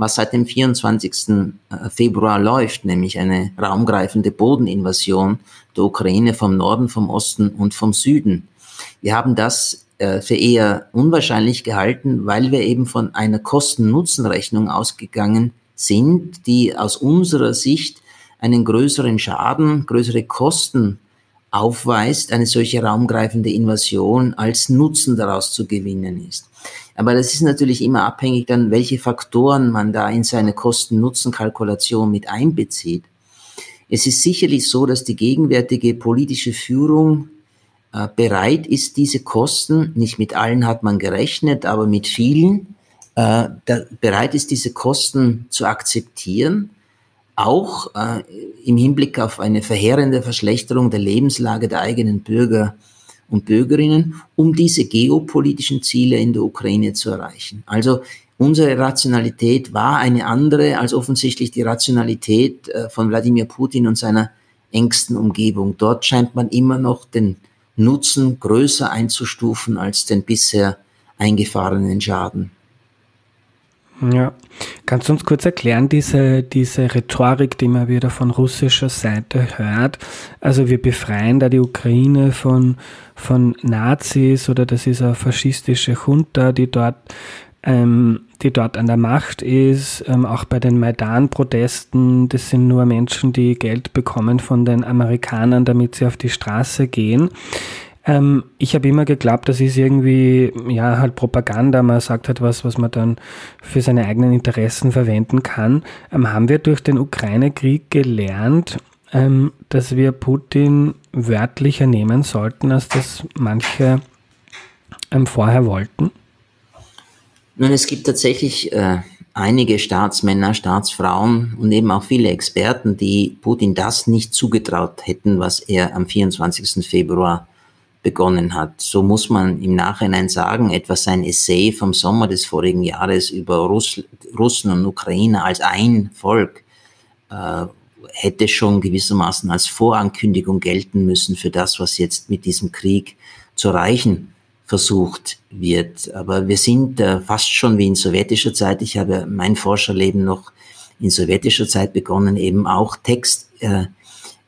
was seit dem 24. Äh, Februar läuft, nämlich eine raumgreifende Bodeninvasion der Ukraine vom Norden, vom Osten und vom Süden. Wir haben das äh, für eher unwahrscheinlich gehalten, weil wir eben von einer Kosten-Nutzen-Rechnung ausgegangen sind, die aus unserer Sicht einen größeren Schaden, größere Kosten aufweist, eine solche raumgreifende Invasion als Nutzen daraus zu gewinnen ist. Aber das ist natürlich immer abhängig dann, welche Faktoren man da in seine Kosten-Nutzen-Kalkulation mit einbezieht. Es ist sicherlich so, dass die gegenwärtige politische Führung äh, bereit ist, diese Kosten, nicht mit allen hat man gerechnet, aber mit vielen, äh, bereit ist, diese Kosten zu akzeptieren, auch äh, im Hinblick auf eine verheerende Verschlechterung der Lebenslage der eigenen Bürger und Bürgerinnen, um diese geopolitischen Ziele in der Ukraine zu erreichen. Also unsere Rationalität war eine andere als offensichtlich die Rationalität äh, von Wladimir Putin und seiner engsten Umgebung. Dort scheint man immer noch den Nutzen größer einzustufen als den bisher eingefahrenen Schaden. Ja, kannst du uns kurz erklären, diese, diese Rhetorik, die man wieder von russischer Seite hört? Also wir befreien da die Ukraine von, von Nazis oder das ist eine faschistische Junta, die dort, ähm, die dort an der Macht ist. Ähm, auch bei den Maidan-Protesten, das sind nur Menschen, die Geld bekommen von den Amerikanern, damit sie auf die Straße gehen. Ähm, ich habe immer geglaubt, das ist irgendwie, ja, halt Propaganda. Man sagt halt was, was man dann für seine eigenen Interessen verwenden kann. Ähm, haben wir durch den Ukraine-Krieg gelernt, ähm, dass wir Putin wörtlicher nehmen sollten, als das manche ähm, vorher wollten? Nun, es gibt tatsächlich äh, einige Staatsmänner, Staatsfrauen und eben auch viele Experten, die Putin das nicht zugetraut hätten, was er am 24. Februar begonnen hat. So muss man im Nachhinein sagen, etwa sein Essay vom Sommer des vorigen Jahres über Russ Russen und Ukrainer als ein Volk äh, hätte schon gewissermaßen als Vorankündigung gelten müssen für das, was jetzt mit diesem Krieg zu erreichen versucht wird. Aber wir sind äh, fast schon wie in sowjetischer Zeit. Ich habe mein Forscherleben noch in sowjetischer Zeit begonnen, eben auch Text. Äh,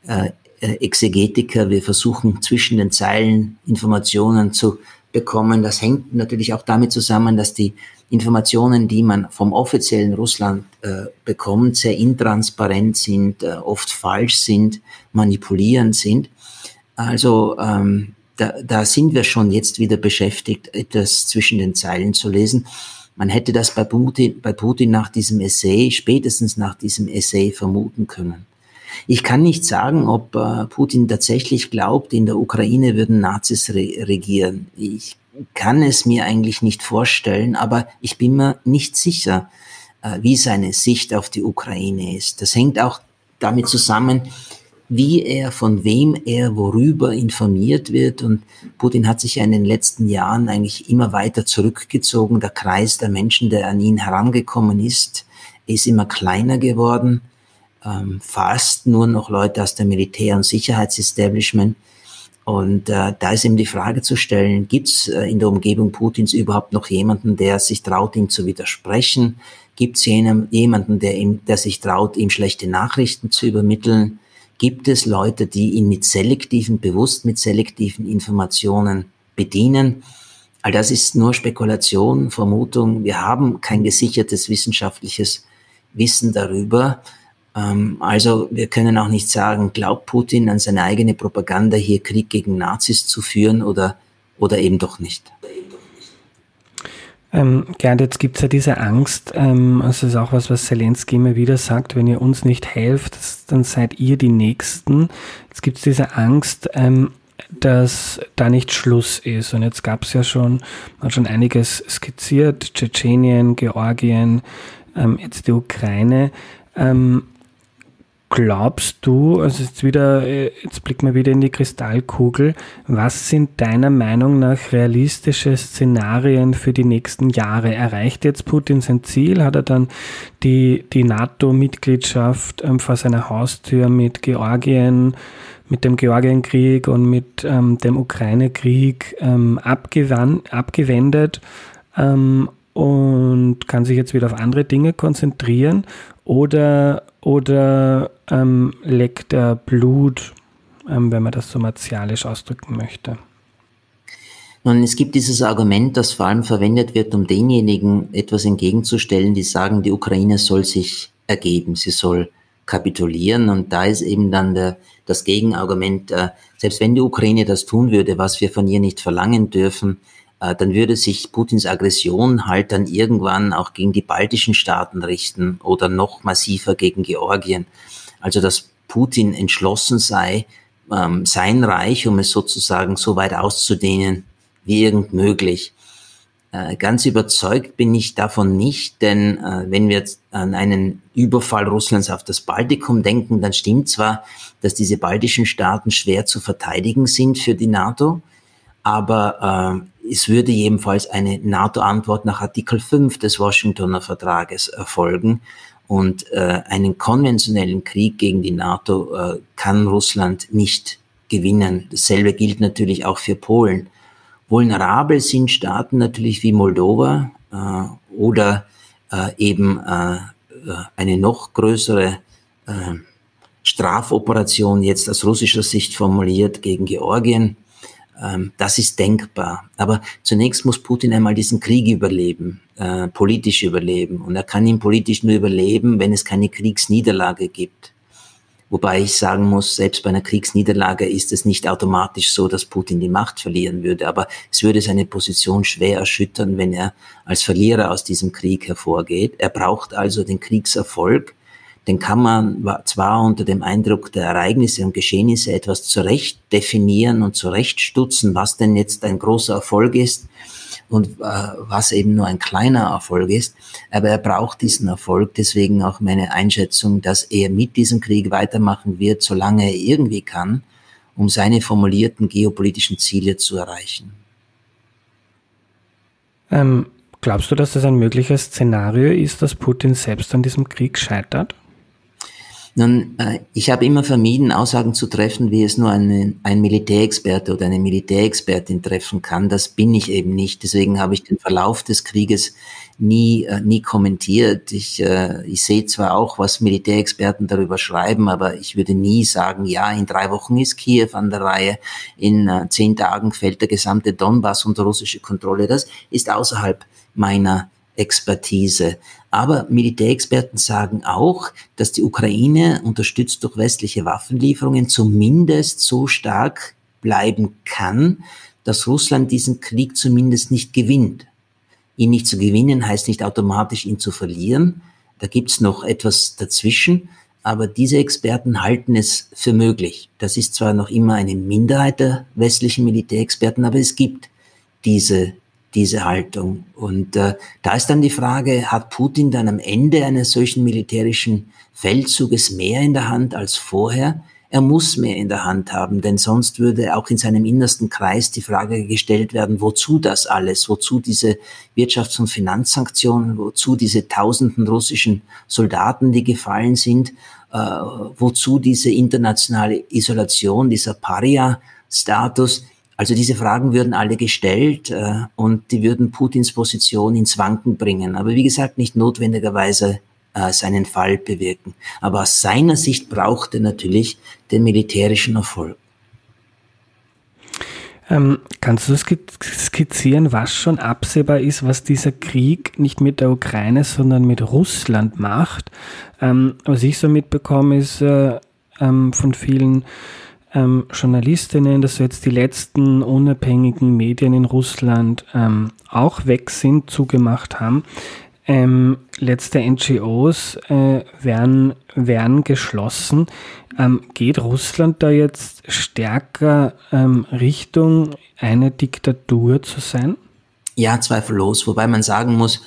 äh, Exegetiker, wir versuchen zwischen den Zeilen Informationen zu bekommen. Das hängt natürlich auch damit zusammen, dass die Informationen, die man vom offiziellen Russland äh, bekommt, sehr intransparent sind, äh, oft falsch sind, manipulierend sind. Also ähm, da, da sind wir schon jetzt wieder beschäftigt, etwas zwischen den Zeilen zu lesen. Man hätte das bei Putin, bei Putin nach diesem Essay, spätestens nach diesem Essay vermuten können. Ich kann nicht sagen, ob äh, Putin tatsächlich glaubt, in der Ukraine würden Nazis re regieren. Ich kann es mir eigentlich nicht vorstellen, aber ich bin mir nicht sicher, äh, wie seine Sicht auf die Ukraine ist. Das hängt auch damit zusammen, wie er, von wem er, worüber informiert wird. Und Putin hat sich ja in den letzten Jahren eigentlich immer weiter zurückgezogen. Der Kreis der Menschen, der an ihn herangekommen ist, ist immer kleiner geworden. Ähm, fast nur noch Leute aus dem Militär- und Sicherheitsestablishment. Und äh, da ist eben die Frage zu stellen, gibt es äh, in der Umgebung Putins überhaupt noch jemanden, der sich traut, ihm zu widersprechen? Gibt es jemanden, der, ihm, der sich traut, ihm schlechte Nachrichten zu übermitteln? Gibt es Leute, die ihn mit selektiven, bewusst mit selektiven Informationen bedienen? All das ist nur Spekulation, Vermutung. Wir haben kein gesichertes wissenschaftliches Wissen darüber. Ähm, also wir können auch nicht sagen, glaubt Putin an seine eigene Propaganda, hier Krieg gegen Nazis zu führen oder, oder eben doch nicht. Ähm, Gerd, jetzt gibt es ja diese Angst, ähm, also ist auch was, was Zelensky immer wieder sagt, wenn ihr uns nicht helft, dann seid ihr die Nächsten. Jetzt gibt es diese Angst, ähm, dass da nicht Schluss ist. Und jetzt gab es ja schon, man hat schon einiges skizziert, Tschetschenien, Georgien, ähm, jetzt die Ukraine. Ähm, glaubst du, also jetzt wieder, äh, jetzt blicken wir wieder in die Kristallkugel, was sind deiner Meinung nach realistische Szenarien für die nächsten Jahre? Erreicht jetzt Putin sein Ziel? Hat er dann die, die NATO-Mitgliedschaft ähm, vor seiner Haustür mit Georgien, mit dem Georgienkrieg und mit ähm, dem Ukraine-Krieg ähm, abgewendet? Ähm, und kann sich jetzt wieder auf andere Dinge konzentrieren oder, oder ähm, leckt er Blut, ähm, wenn man das so martialisch ausdrücken möchte? Nun, es gibt dieses Argument, das vor allem verwendet wird, um denjenigen etwas entgegenzustellen, die sagen, die Ukraine soll sich ergeben, sie soll kapitulieren. Und da ist eben dann der, das Gegenargument, äh, selbst wenn die Ukraine das tun würde, was wir von ihr nicht verlangen dürfen, dann würde sich Putins Aggression halt dann irgendwann auch gegen die baltischen Staaten richten oder noch massiver gegen Georgien. Also dass Putin entschlossen sei, ähm, sein Reich, um es sozusagen so weit auszudehnen wie irgend möglich. Äh, ganz überzeugt bin ich davon nicht, denn äh, wenn wir an einen Überfall Russlands auf das Baltikum denken, dann stimmt zwar, dass diese baltischen Staaten schwer zu verteidigen sind für die NATO, aber es würde jedenfalls eine NATO-Antwort nach Artikel 5 des Washingtoner Vertrages erfolgen. Und äh, einen konventionellen Krieg gegen die NATO äh, kann Russland nicht gewinnen. Dasselbe gilt natürlich auch für Polen. Vulnerabel sind Staaten natürlich wie Moldova äh, oder äh, eben äh, eine noch größere äh, Strafoperation jetzt aus russischer Sicht formuliert gegen Georgien das ist denkbar. Aber zunächst muss Putin einmal diesen Krieg überleben, äh, politisch überleben. Und er kann ihn politisch nur überleben, wenn es keine Kriegsniederlage gibt. Wobei ich sagen muss, selbst bei einer Kriegsniederlage ist es nicht automatisch so, dass Putin die Macht verlieren würde. Aber es würde seine Position schwer erschüttern, wenn er als Verlierer aus diesem Krieg hervorgeht. Er braucht also den Kriegserfolg den kann man zwar unter dem Eindruck der Ereignisse und Geschehnisse etwas zurecht definieren und zurechtstutzen, was denn jetzt ein großer Erfolg ist und äh, was eben nur ein kleiner Erfolg ist. Aber er braucht diesen Erfolg, deswegen auch meine Einschätzung, dass er mit diesem Krieg weitermachen wird, solange er irgendwie kann, um seine formulierten geopolitischen Ziele zu erreichen. Ähm, glaubst du, dass das ein mögliches Szenario ist, dass Putin selbst an diesem Krieg scheitert? Nun, äh, ich habe immer vermieden, Aussagen zu treffen, wie es nur eine, ein Militärexperte oder eine Militärexpertin treffen kann. Das bin ich eben nicht. Deswegen habe ich den Verlauf des Krieges nie, äh, nie kommentiert. Ich, äh, ich sehe zwar auch, was Militärexperten darüber schreiben, aber ich würde nie sagen, ja, in drei Wochen ist Kiew an der Reihe, in äh, zehn Tagen fällt der gesamte Donbass unter russische Kontrolle. Das ist außerhalb meiner Expertise. Aber Militärexperten sagen auch, dass die Ukraine, unterstützt durch westliche Waffenlieferungen, zumindest so stark bleiben kann, dass Russland diesen Krieg zumindest nicht gewinnt. Ihn nicht zu gewinnen heißt nicht automatisch ihn zu verlieren. Da gibt's noch etwas dazwischen. Aber diese Experten halten es für möglich. Das ist zwar noch immer eine Minderheit der westlichen Militärexperten, aber es gibt diese diese Haltung. Und äh, da ist dann die Frage, hat Putin dann am Ende eines solchen militärischen Feldzuges mehr in der Hand als vorher? Er muss mehr in der Hand haben, denn sonst würde auch in seinem innersten Kreis die Frage gestellt werden, wozu das alles, wozu diese Wirtschafts- und Finanzsanktionen, wozu diese tausenden russischen Soldaten, die gefallen sind, äh, wozu diese internationale Isolation, dieser Paria-Status. Also diese Fragen würden alle gestellt äh, und die würden Putins Position ins Wanken bringen. Aber wie gesagt, nicht notwendigerweise äh, seinen Fall bewirken. Aber aus seiner Sicht braucht er natürlich den militärischen Erfolg. Ähm, kannst du skizzieren, was schon absehbar ist, was dieser Krieg nicht mit der Ukraine, sondern mit Russland macht? Ähm, was ich so mitbekomme, ist äh, ähm, von vielen ähm, Journalistinnen, dass jetzt die letzten unabhängigen Medien in Russland ähm, auch weg sind, zugemacht haben. Ähm, letzte NGOs äh, werden, werden geschlossen. Ähm, geht Russland da jetzt stärker ähm, Richtung eine Diktatur zu sein? Ja, zweifellos. Wobei man sagen muss,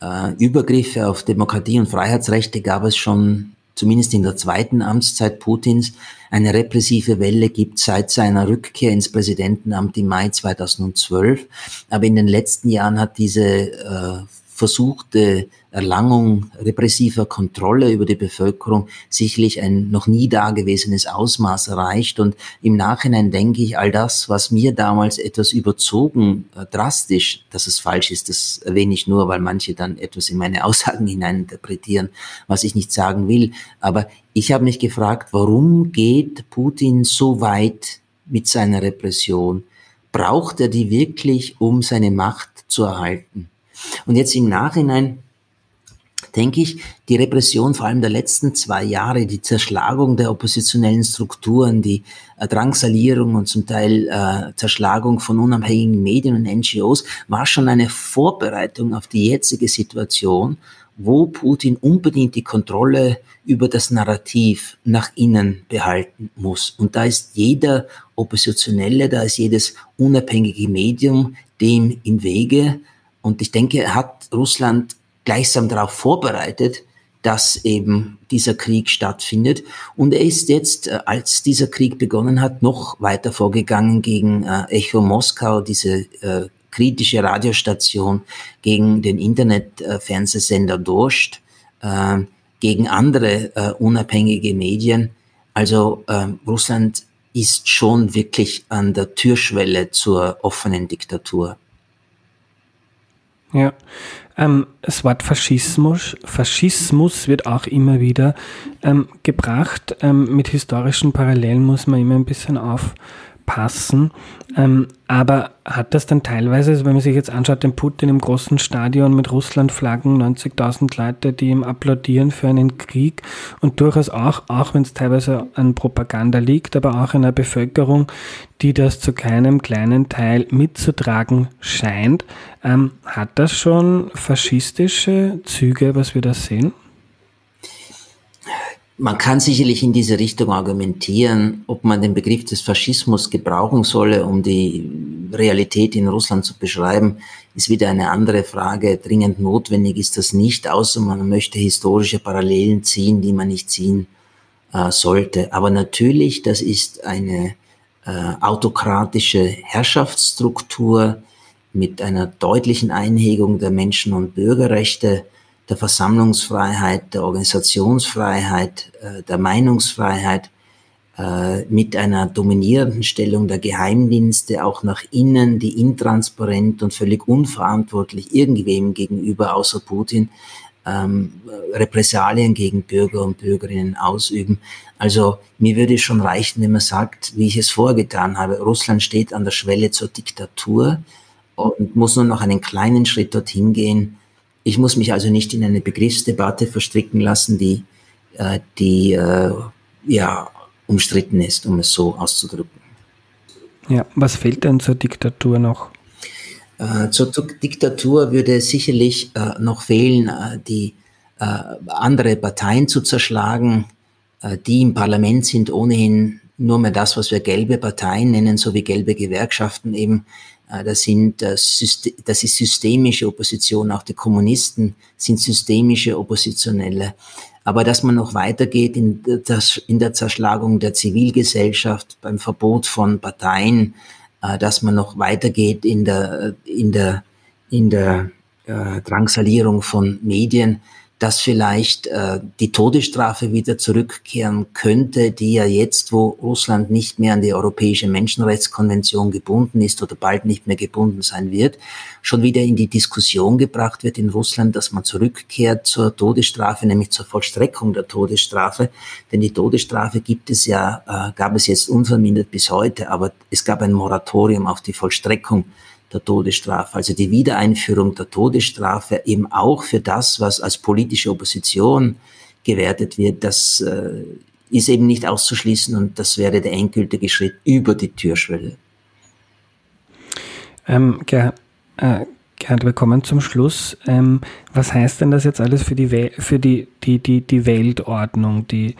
äh, Übergriffe auf Demokratie und Freiheitsrechte gab es schon zumindest in der zweiten Amtszeit Putins eine repressive Welle gibt seit seiner Rückkehr ins Präsidentenamt im Mai 2012. Aber in den letzten Jahren hat diese äh, versuchte Erlangung repressiver Kontrolle über die Bevölkerung sicherlich ein noch nie dagewesenes Ausmaß erreicht. Und im Nachhinein denke ich, all das, was mir damals etwas überzogen, äh, drastisch, dass es falsch ist, das erwähne ich nur, weil manche dann etwas in meine Aussagen [laughs] hineininterpretieren, was ich nicht sagen will. Aber ich habe mich gefragt, warum geht Putin so weit mit seiner Repression? Braucht er die wirklich, um seine Macht zu erhalten? Und jetzt im Nachhinein denke ich, die Repression vor allem der letzten zwei Jahre, die Zerschlagung der oppositionellen Strukturen, die äh, Drangsalierung und zum Teil äh, Zerschlagung von unabhängigen Medien und NGOs, war schon eine Vorbereitung auf die jetzige Situation, wo Putin unbedingt die Kontrolle über das Narrativ nach innen behalten muss. Und da ist jeder Oppositionelle, da ist jedes unabhängige Medium dem im Wege. Und ich denke, hat Russland gleichsam darauf vorbereitet, dass eben dieser Krieg stattfindet. Und er ist jetzt, äh, als dieser Krieg begonnen hat, noch weiter vorgegangen gegen äh, Echo Moskau, diese äh, kritische Radiostation, gegen den Internetfernsehsender äh, Dorscht, gegen andere äh, unabhängige Medien. Also äh, Russland ist schon wirklich an der Türschwelle zur offenen Diktatur. Ja, ähm, das Wort Faschismus, Faschismus wird auch immer wieder ähm, gebracht. Ähm, mit historischen Parallelen muss man immer ein bisschen auf, passen. Ähm, aber hat das dann teilweise, also wenn man sich jetzt anschaut, den Putin im großen Stadion mit Russlandflaggen, 90.000 Leute, die ihm applaudieren für einen Krieg und durchaus auch, auch wenn es teilweise an Propaganda liegt, aber auch einer Bevölkerung, die das zu keinem kleinen Teil mitzutragen scheint, ähm, hat das schon faschistische Züge, was wir da sehen? Man kann sicherlich in diese Richtung argumentieren, ob man den Begriff des Faschismus gebrauchen solle, um die Realität in Russland zu beschreiben, ist wieder eine andere Frage. Dringend notwendig ist das nicht, außer man möchte historische Parallelen ziehen, die man nicht ziehen äh, sollte. Aber natürlich, das ist eine äh, autokratische Herrschaftsstruktur mit einer deutlichen Einhegung der Menschen- und Bürgerrechte der Versammlungsfreiheit, der Organisationsfreiheit, äh, der Meinungsfreiheit, äh, mit einer dominierenden Stellung der Geheimdienste auch nach innen, die intransparent und völlig unverantwortlich irgendwem gegenüber außer Putin ähm, Repressalien gegen Bürger und Bürgerinnen ausüben. Also mir würde es schon reichen, wenn man sagt, wie ich es vorgetan habe, Russland steht an der Schwelle zur Diktatur und muss nur noch einen kleinen Schritt dorthin gehen. Ich muss mich also nicht in eine Begriffsdebatte verstricken lassen, die, äh, die äh, ja umstritten ist, um es so auszudrücken. Ja, was fehlt denn zur Diktatur noch? Äh, zur Diktatur würde sicherlich noch fehlen, die andere Parteien zu zerschlagen. Die im Parlament sind ohnehin nur mehr das, was wir gelbe Parteien nennen, so wie gelbe Gewerkschaften eben. Äh, das, sind, das ist systemische Opposition. Auch die Kommunisten sind systemische Oppositionelle aber dass man noch weitergeht in, das, in der Zerschlagung der Zivilgesellschaft, beim Verbot von Parteien, äh, dass man noch weitergeht in der, in der, in der äh, Drangsalierung von Medien, dass vielleicht äh, die Todesstrafe wieder zurückkehren könnte, die ja jetzt, wo Russland nicht mehr an die Europäische Menschenrechtskonvention gebunden ist oder bald nicht mehr gebunden sein wird, schon wieder in die Diskussion gebracht wird in Russland, dass man zurückkehrt zur Todesstrafe, nämlich zur Vollstreckung der Todesstrafe. Denn die Todesstrafe gibt es ja, äh, gab es jetzt unvermindert bis heute, aber es gab ein Moratorium auf die Vollstreckung der Todesstrafe, also die Wiedereinführung der Todesstrafe eben auch für das, was als politische Opposition gewertet wird, das äh, ist eben nicht auszuschließen und das wäre der endgültige Schritt über die Türschwelle. Ähm, Gerhard, äh, Gerhard, wir kommen zum Schluss. Ähm, was heißt denn das jetzt alles für die, für die, die, die, die Weltordnung, die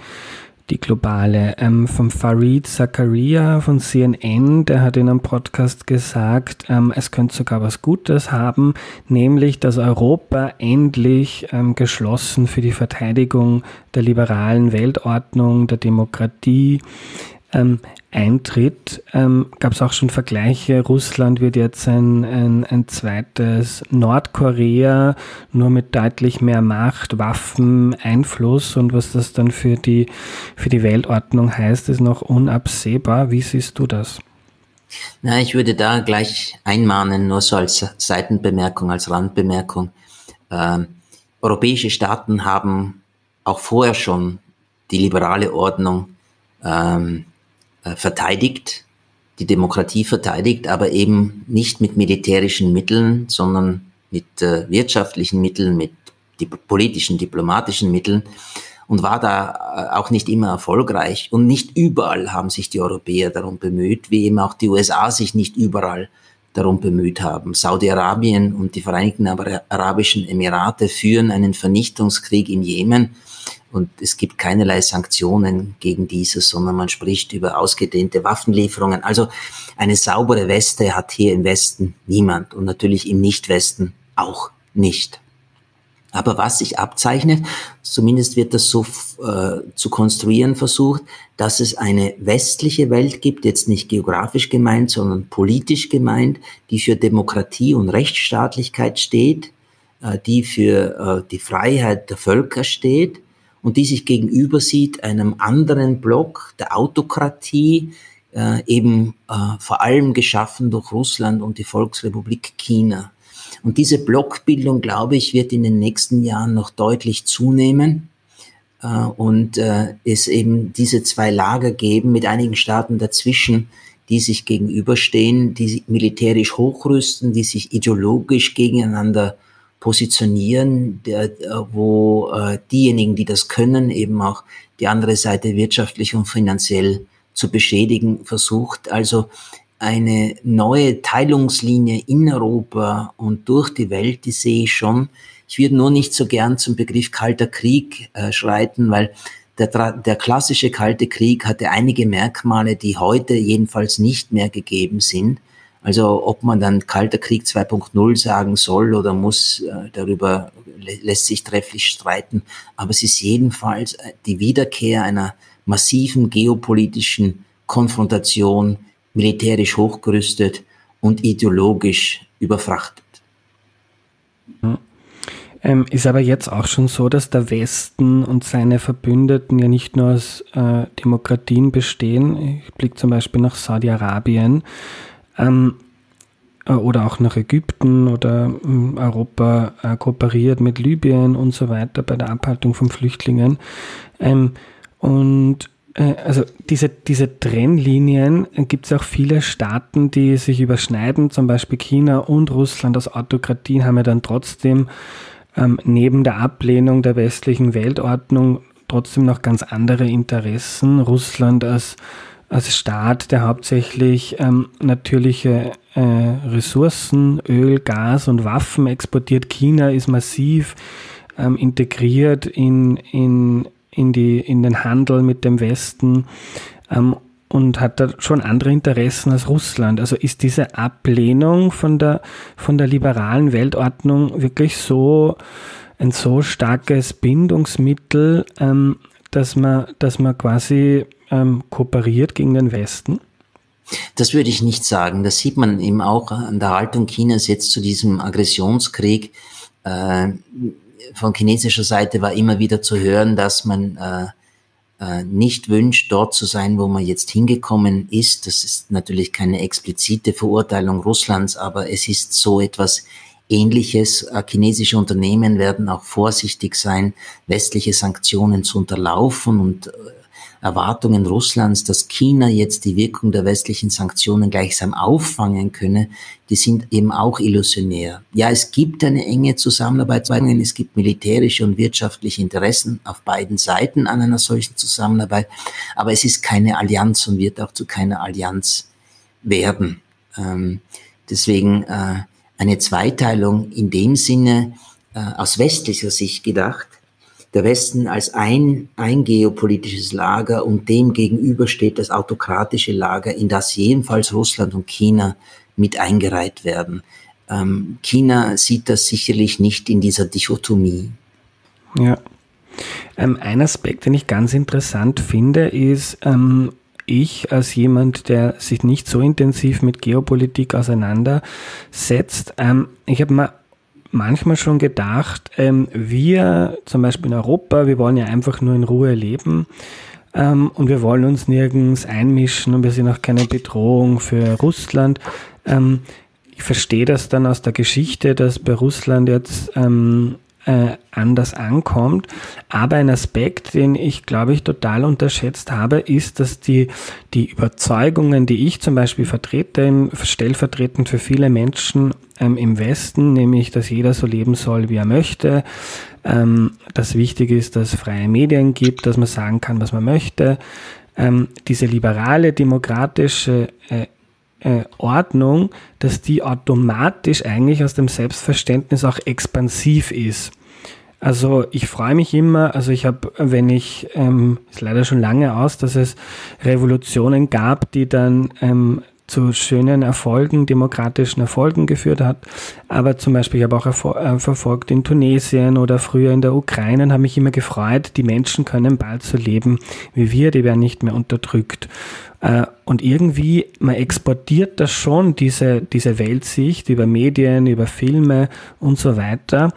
die globale. Ähm, vom Farid Zakaria von CNN, der hat in einem Podcast gesagt, ähm, es könnte sogar was Gutes haben, nämlich, dass Europa endlich ähm, geschlossen für die Verteidigung der liberalen Weltordnung, der Demokratie ähm, eintritt, ähm, gab es auch schon Vergleiche. Russland wird jetzt ein, ein, ein zweites Nordkorea, nur mit deutlich mehr Macht, Waffen, Einfluss und was das dann für die, für die Weltordnung heißt, ist noch unabsehbar. Wie siehst du das? Na, ich würde da gleich einmahnen, nur so als Seitenbemerkung, als Randbemerkung. Ähm, europäische Staaten haben auch vorher schon die liberale Ordnung ähm, äh, verteidigt, die Demokratie verteidigt, aber eben nicht mit militärischen Mitteln, sondern mit äh, wirtschaftlichen Mitteln, mit die politischen, diplomatischen Mitteln und war da äh, auch nicht immer erfolgreich. Und nicht überall haben sich die Europäer darum bemüht, wie eben auch die USA sich nicht überall darum bemüht haben. Saudi-Arabien und die Vereinigten Arabischen Emirate führen einen Vernichtungskrieg in Jemen und es gibt keinerlei Sanktionen gegen dieses, sondern man spricht über ausgedehnte Waffenlieferungen. Also eine saubere Weste hat hier im Westen niemand und natürlich im Nicht-Westen auch nicht. Aber was sich abzeichnet, zumindest wird das so äh, zu konstruieren versucht, dass es eine westliche Welt gibt, jetzt nicht geografisch gemeint, sondern politisch gemeint, die für Demokratie und Rechtsstaatlichkeit steht, äh, die für äh, die Freiheit der Völker steht und die sich gegenüber sieht einem anderen Block der Autokratie, äh, eben äh, vor allem geschaffen durch Russland und die Volksrepublik China. Und diese Blockbildung, glaube ich, wird in den nächsten Jahren noch deutlich zunehmen äh, und äh, es eben diese zwei Lager geben mit einigen Staaten dazwischen, die sich gegenüberstehen, die militärisch hochrüsten, die sich ideologisch gegeneinander positionieren, der, wo äh, diejenigen, die das können, eben auch die andere Seite wirtschaftlich und finanziell zu beschädigen versucht. Also eine neue Teilungslinie in Europa und durch die Welt, die sehe ich schon. Ich würde nur nicht so gern zum Begriff Kalter Krieg äh, schreiten, weil der, der klassische Kalte Krieg hatte einige Merkmale, die heute jedenfalls nicht mehr gegeben sind. Also ob man dann Kalter Krieg 2.0 sagen soll oder muss, äh, darüber lässt sich trefflich streiten. Aber es ist jedenfalls äh, die Wiederkehr einer massiven geopolitischen Konfrontation, militärisch hochgerüstet und ideologisch überfrachtet. Ähm, ist aber jetzt auch schon so, dass der Westen und seine Verbündeten ja nicht nur aus äh, Demokratien bestehen. Ich blicke zum Beispiel nach Saudi-Arabien ähm, äh, oder auch nach Ägypten oder äh, Europa äh, kooperiert mit Libyen und so weiter bei der Abhaltung von Flüchtlingen. Ähm, und äh, also diese, diese Trennlinien äh, gibt es auch viele Staaten, die sich überschneiden, zum Beispiel China und Russland als Autokratien haben ja dann trotzdem ähm, neben der Ablehnung der westlichen Weltordnung trotzdem noch ganz andere Interessen. Russland als, als Staat, der hauptsächlich ähm, natürliche äh, Ressourcen, Öl, Gas und Waffen exportiert. China ist massiv ähm, integriert in, in in, die, in den Handel mit dem Westen ähm, und hat da schon andere Interessen als Russland. Also ist diese Ablehnung von der, von der liberalen Weltordnung wirklich so ein so starkes Bindungsmittel, ähm, dass, man, dass man quasi ähm, kooperiert gegen den Westen? Das würde ich nicht sagen. Das sieht man eben auch an der Haltung Chinas jetzt zu diesem Aggressionskrieg. Äh, von chinesischer Seite war immer wieder zu hören, dass man äh, äh, nicht wünscht, dort zu sein, wo man jetzt hingekommen ist. Das ist natürlich keine explizite Verurteilung Russlands, aber es ist so etwas Ähnliches. Äh, chinesische Unternehmen werden auch vorsichtig sein, westliche Sanktionen zu unterlaufen und äh, Erwartungen Russlands, dass China jetzt die Wirkung der westlichen Sanktionen gleichsam auffangen könne, die sind eben auch illusionär. Ja, es gibt eine enge Zusammenarbeit, es gibt militärische und wirtschaftliche Interessen auf beiden Seiten an einer solchen Zusammenarbeit, aber es ist keine Allianz und wird auch zu keiner Allianz werden. Ähm, deswegen äh, eine Zweiteilung in dem Sinne äh, aus westlicher Sicht gedacht, der Westen als ein, ein geopolitisches Lager und dem gegenüber steht das autokratische Lager, in das jedenfalls Russland und China mit eingereiht werden. Ähm, China sieht das sicherlich nicht in dieser Dichotomie. Ja. Ähm, ein Aspekt, den ich ganz interessant finde, ist, ähm, ich als jemand, der sich nicht so intensiv mit Geopolitik auseinandersetzt, ähm, ich habe mal manchmal schon gedacht, ähm, wir zum Beispiel in Europa, wir wollen ja einfach nur in Ruhe leben ähm, und wir wollen uns nirgends einmischen und wir sind auch keine Bedrohung für Russland. Ähm, ich verstehe das dann aus der Geschichte, dass bei Russland jetzt ähm, äh, anders ankommt. Aber ein Aspekt, den ich, glaube ich, total unterschätzt habe, ist, dass die, die Überzeugungen, die ich zum Beispiel vertrete, stellvertretend für viele Menschen ähm, im Westen, nämlich, dass jeder so leben soll, wie er möchte, ähm, dass wichtig ist, dass es freie Medien gibt, dass man sagen kann, was man möchte, ähm, diese liberale, demokratische äh, äh, Ordnung, dass die automatisch eigentlich aus dem Selbstverständnis auch expansiv ist. Also ich freue mich immer, also ich habe, wenn ich, ähm, ist leider schon lange aus, dass es Revolutionen gab, die dann ähm, zu schönen Erfolgen, demokratischen Erfolgen geführt hat. Aber zum Beispiel, ich habe auch äh, verfolgt in Tunesien oder früher in der Ukraine und habe mich immer gefreut, die Menschen können bald so leben wie wir, die werden nicht mehr unterdrückt. Äh, und irgendwie, man exportiert das schon, diese, diese Weltsicht über Medien, über Filme und so weiter.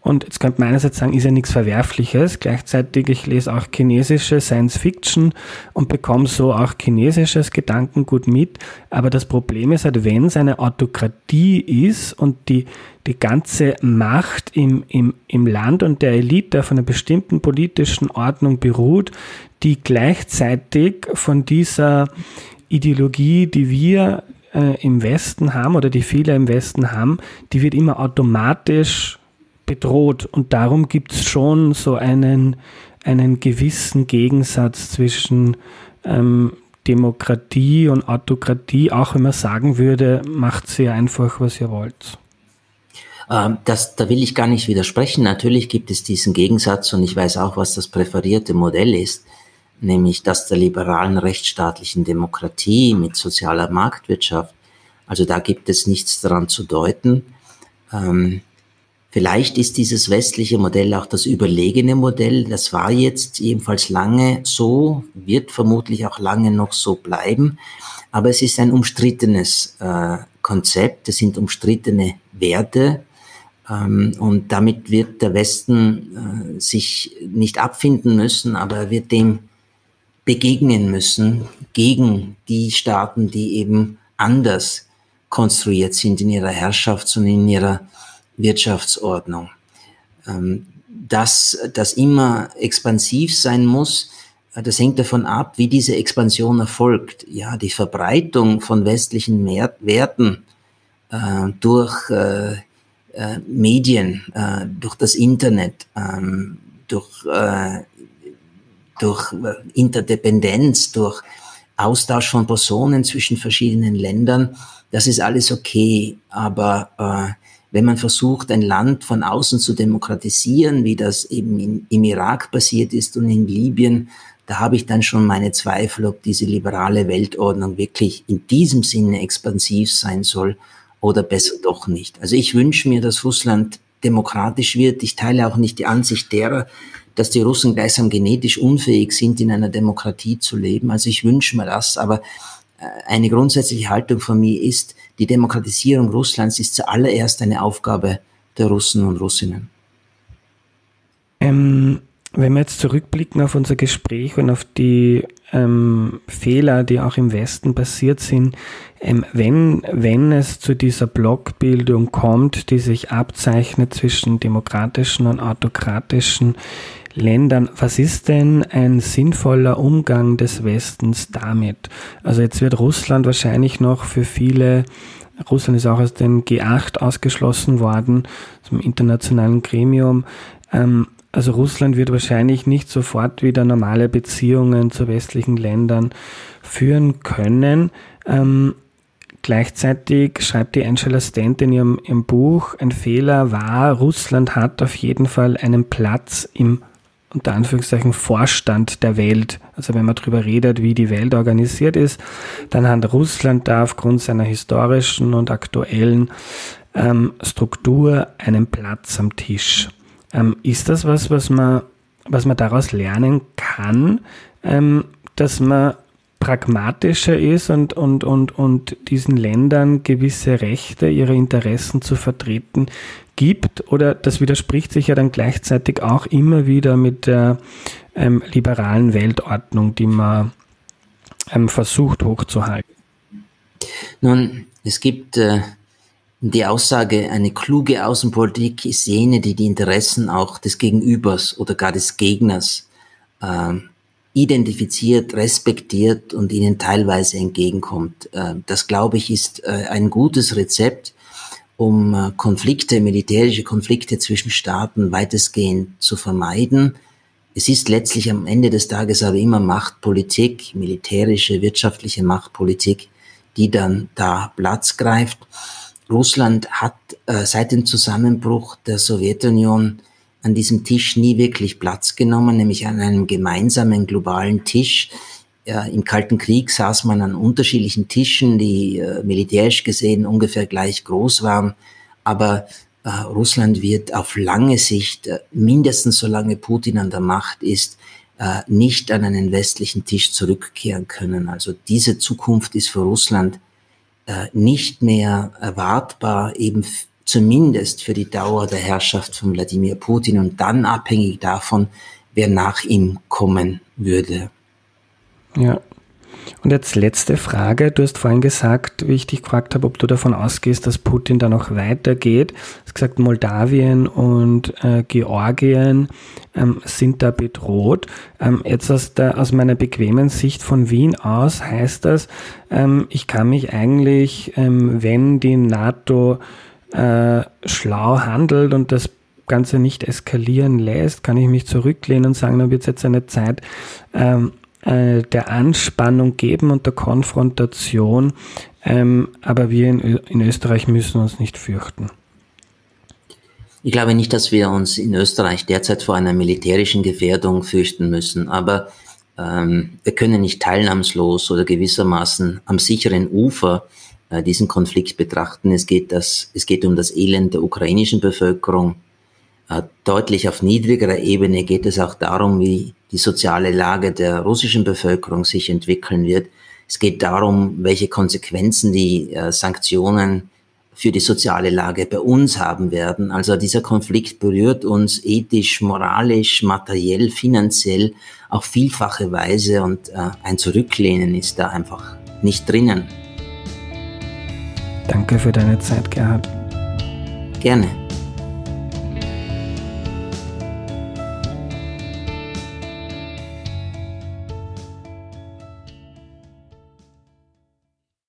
Und jetzt könnte man einerseits sagen, ist ja nichts Verwerfliches. Gleichzeitig, ich lese auch chinesische Science Fiction und bekomme so auch chinesisches Gedankengut mit. Aber das Problem ist halt, wenn es eine Autokratie ist und die, die ganze Macht im, im, im Land und der Elite auf einer bestimmten politischen Ordnung beruht, die gleichzeitig von dieser Ideologie, die wir äh, im Westen haben oder die viele im Westen haben, die wird immer automatisch bedroht. Und darum gibt es schon so einen, einen gewissen Gegensatz zwischen ähm, Demokratie und Autokratie, auch wenn man sagen würde, macht sie einfach, was ihr wollt. Ähm, das, da will ich gar nicht widersprechen. Natürlich gibt es diesen Gegensatz und ich weiß auch, was das präferierte Modell ist nämlich das der liberalen rechtsstaatlichen Demokratie mit sozialer Marktwirtschaft. Also da gibt es nichts daran zu deuten. Ähm, vielleicht ist dieses westliche Modell auch das überlegene Modell. Das war jetzt jedenfalls lange so, wird vermutlich auch lange noch so bleiben. Aber es ist ein umstrittenes äh, Konzept, es sind umstrittene Werte. Ähm, und damit wird der Westen äh, sich nicht abfinden müssen, aber er wird dem begegnen müssen gegen die Staaten, die eben anders konstruiert sind in ihrer Herrschaft und in ihrer Wirtschaftsordnung. Ähm, dass das immer expansiv sein muss, äh, das hängt davon ab, wie diese Expansion erfolgt. Ja, die Verbreitung von westlichen Werten äh, durch äh, äh, Medien, äh, durch das Internet, ähm, durch, äh, durch Interdependenz, durch Austausch von Personen zwischen verschiedenen Ländern, das ist alles okay. Aber äh, wenn man versucht, ein Land von außen zu demokratisieren, wie das eben in, im Irak passiert ist und in Libyen, da habe ich dann schon meine Zweifel, ob diese liberale Weltordnung wirklich in diesem Sinne expansiv sein soll oder besser doch nicht. Also ich wünsche mir, dass Russland demokratisch wird. Ich teile auch nicht die Ansicht derer, dass die Russen gleichsam genetisch unfähig sind, in einer Demokratie zu leben. Also ich wünsche mir das, aber äh, eine grundsätzliche Haltung von mir ist, die Demokratisierung Russlands ist zuallererst eine Aufgabe der Russen und Russinnen. Ähm, wenn wir jetzt zurückblicken auf unser Gespräch und auf die ähm, Fehler, die auch im Westen passiert sind, ähm, wenn, wenn es zu dieser Blockbildung kommt, die sich abzeichnet zwischen demokratischen und autokratischen Ländern, was ist denn ein sinnvoller Umgang des Westens damit? Also jetzt wird Russland wahrscheinlich noch für viele Russland ist auch aus dem G8 ausgeschlossen worden, zum internationalen Gremium. Ähm, also Russland wird wahrscheinlich nicht sofort wieder normale Beziehungen zu westlichen Ländern führen können. Ähm, gleichzeitig schreibt die Angela Stent in ihrem, ihrem Buch, ein Fehler war, Russland hat auf jeden Fall einen Platz im unter Anführungszeichen Vorstand der Welt. Also wenn man darüber redet, wie die Welt organisiert ist, dann hat Russland da aufgrund seiner historischen und aktuellen ähm, Struktur einen Platz am Tisch. Ähm, ist das was, was man, was man daraus lernen kann, ähm, dass man pragmatischer ist und, und, und, und diesen Ländern gewisse Rechte, ihre Interessen zu vertreten gibt? Oder das widerspricht sich ja dann gleichzeitig auch immer wieder mit der ähm, liberalen Weltordnung, die man ähm, versucht hochzuhalten? Nun, es gibt äh, die Aussage, eine kluge Außenpolitik ist jene, die die Interessen auch des Gegenübers oder gar des Gegners äh, identifiziert, respektiert und ihnen teilweise entgegenkommt. Äh, das, glaube ich, ist äh, ein gutes Rezept, um äh, Konflikte, militärische Konflikte zwischen Staaten weitestgehend zu vermeiden. Es ist letztlich am Ende des Tages aber immer Machtpolitik, militärische, wirtschaftliche Machtpolitik, die dann da Platz greift. Russland hat äh, seit dem Zusammenbruch der Sowjetunion an diesem Tisch nie wirklich Platz genommen, nämlich an einem gemeinsamen globalen Tisch. Ja, Im Kalten Krieg saß man an unterschiedlichen Tischen, die äh, militärisch gesehen ungefähr gleich groß waren. Aber äh, Russland wird auf lange Sicht, äh, mindestens solange Putin an der Macht ist, äh, nicht an einen westlichen Tisch zurückkehren können. Also diese Zukunft ist für Russland nicht mehr erwartbar, eben zumindest für die Dauer der Herrschaft von Wladimir Putin und dann abhängig davon, wer nach ihm kommen würde. Ja. Und jetzt letzte Frage. Du hast vorhin gesagt, wie ich dich gefragt habe, ob du davon ausgehst, dass Putin da noch weitergeht. Du hast gesagt, Moldawien und äh, Georgien ähm, sind da bedroht. Ähm, jetzt aus, der, aus meiner bequemen Sicht von Wien aus heißt das, ähm, ich kann mich eigentlich, ähm, wenn die NATO äh, schlau handelt und das Ganze nicht eskalieren lässt, kann ich mich zurücklehnen und sagen, dann wird jetzt eine Zeit, ähm, äh, der Anspannung geben und der Konfrontation, ähm, aber wir in, in Österreich müssen uns nicht fürchten. Ich glaube nicht, dass wir uns in Österreich derzeit vor einer militärischen Gefährdung fürchten müssen, aber ähm, wir können nicht teilnahmslos oder gewissermaßen am sicheren Ufer äh, diesen Konflikt betrachten. Es geht, das, es geht um das Elend der ukrainischen Bevölkerung, deutlich auf niedrigerer Ebene geht es auch darum, wie die soziale Lage der russischen Bevölkerung sich entwickeln wird. Es geht darum, welche Konsequenzen die äh, Sanktionen für die soziale Lage bei uns haben werden. Also dieser Konflikt berührt uns ethisch, moralisch, materiell, finanziell auf vielfache Weise und äh, ein Zurücklehnen ist da einfach nicht drinnen. Danke für deine Zeit, Gerhard. Gerne.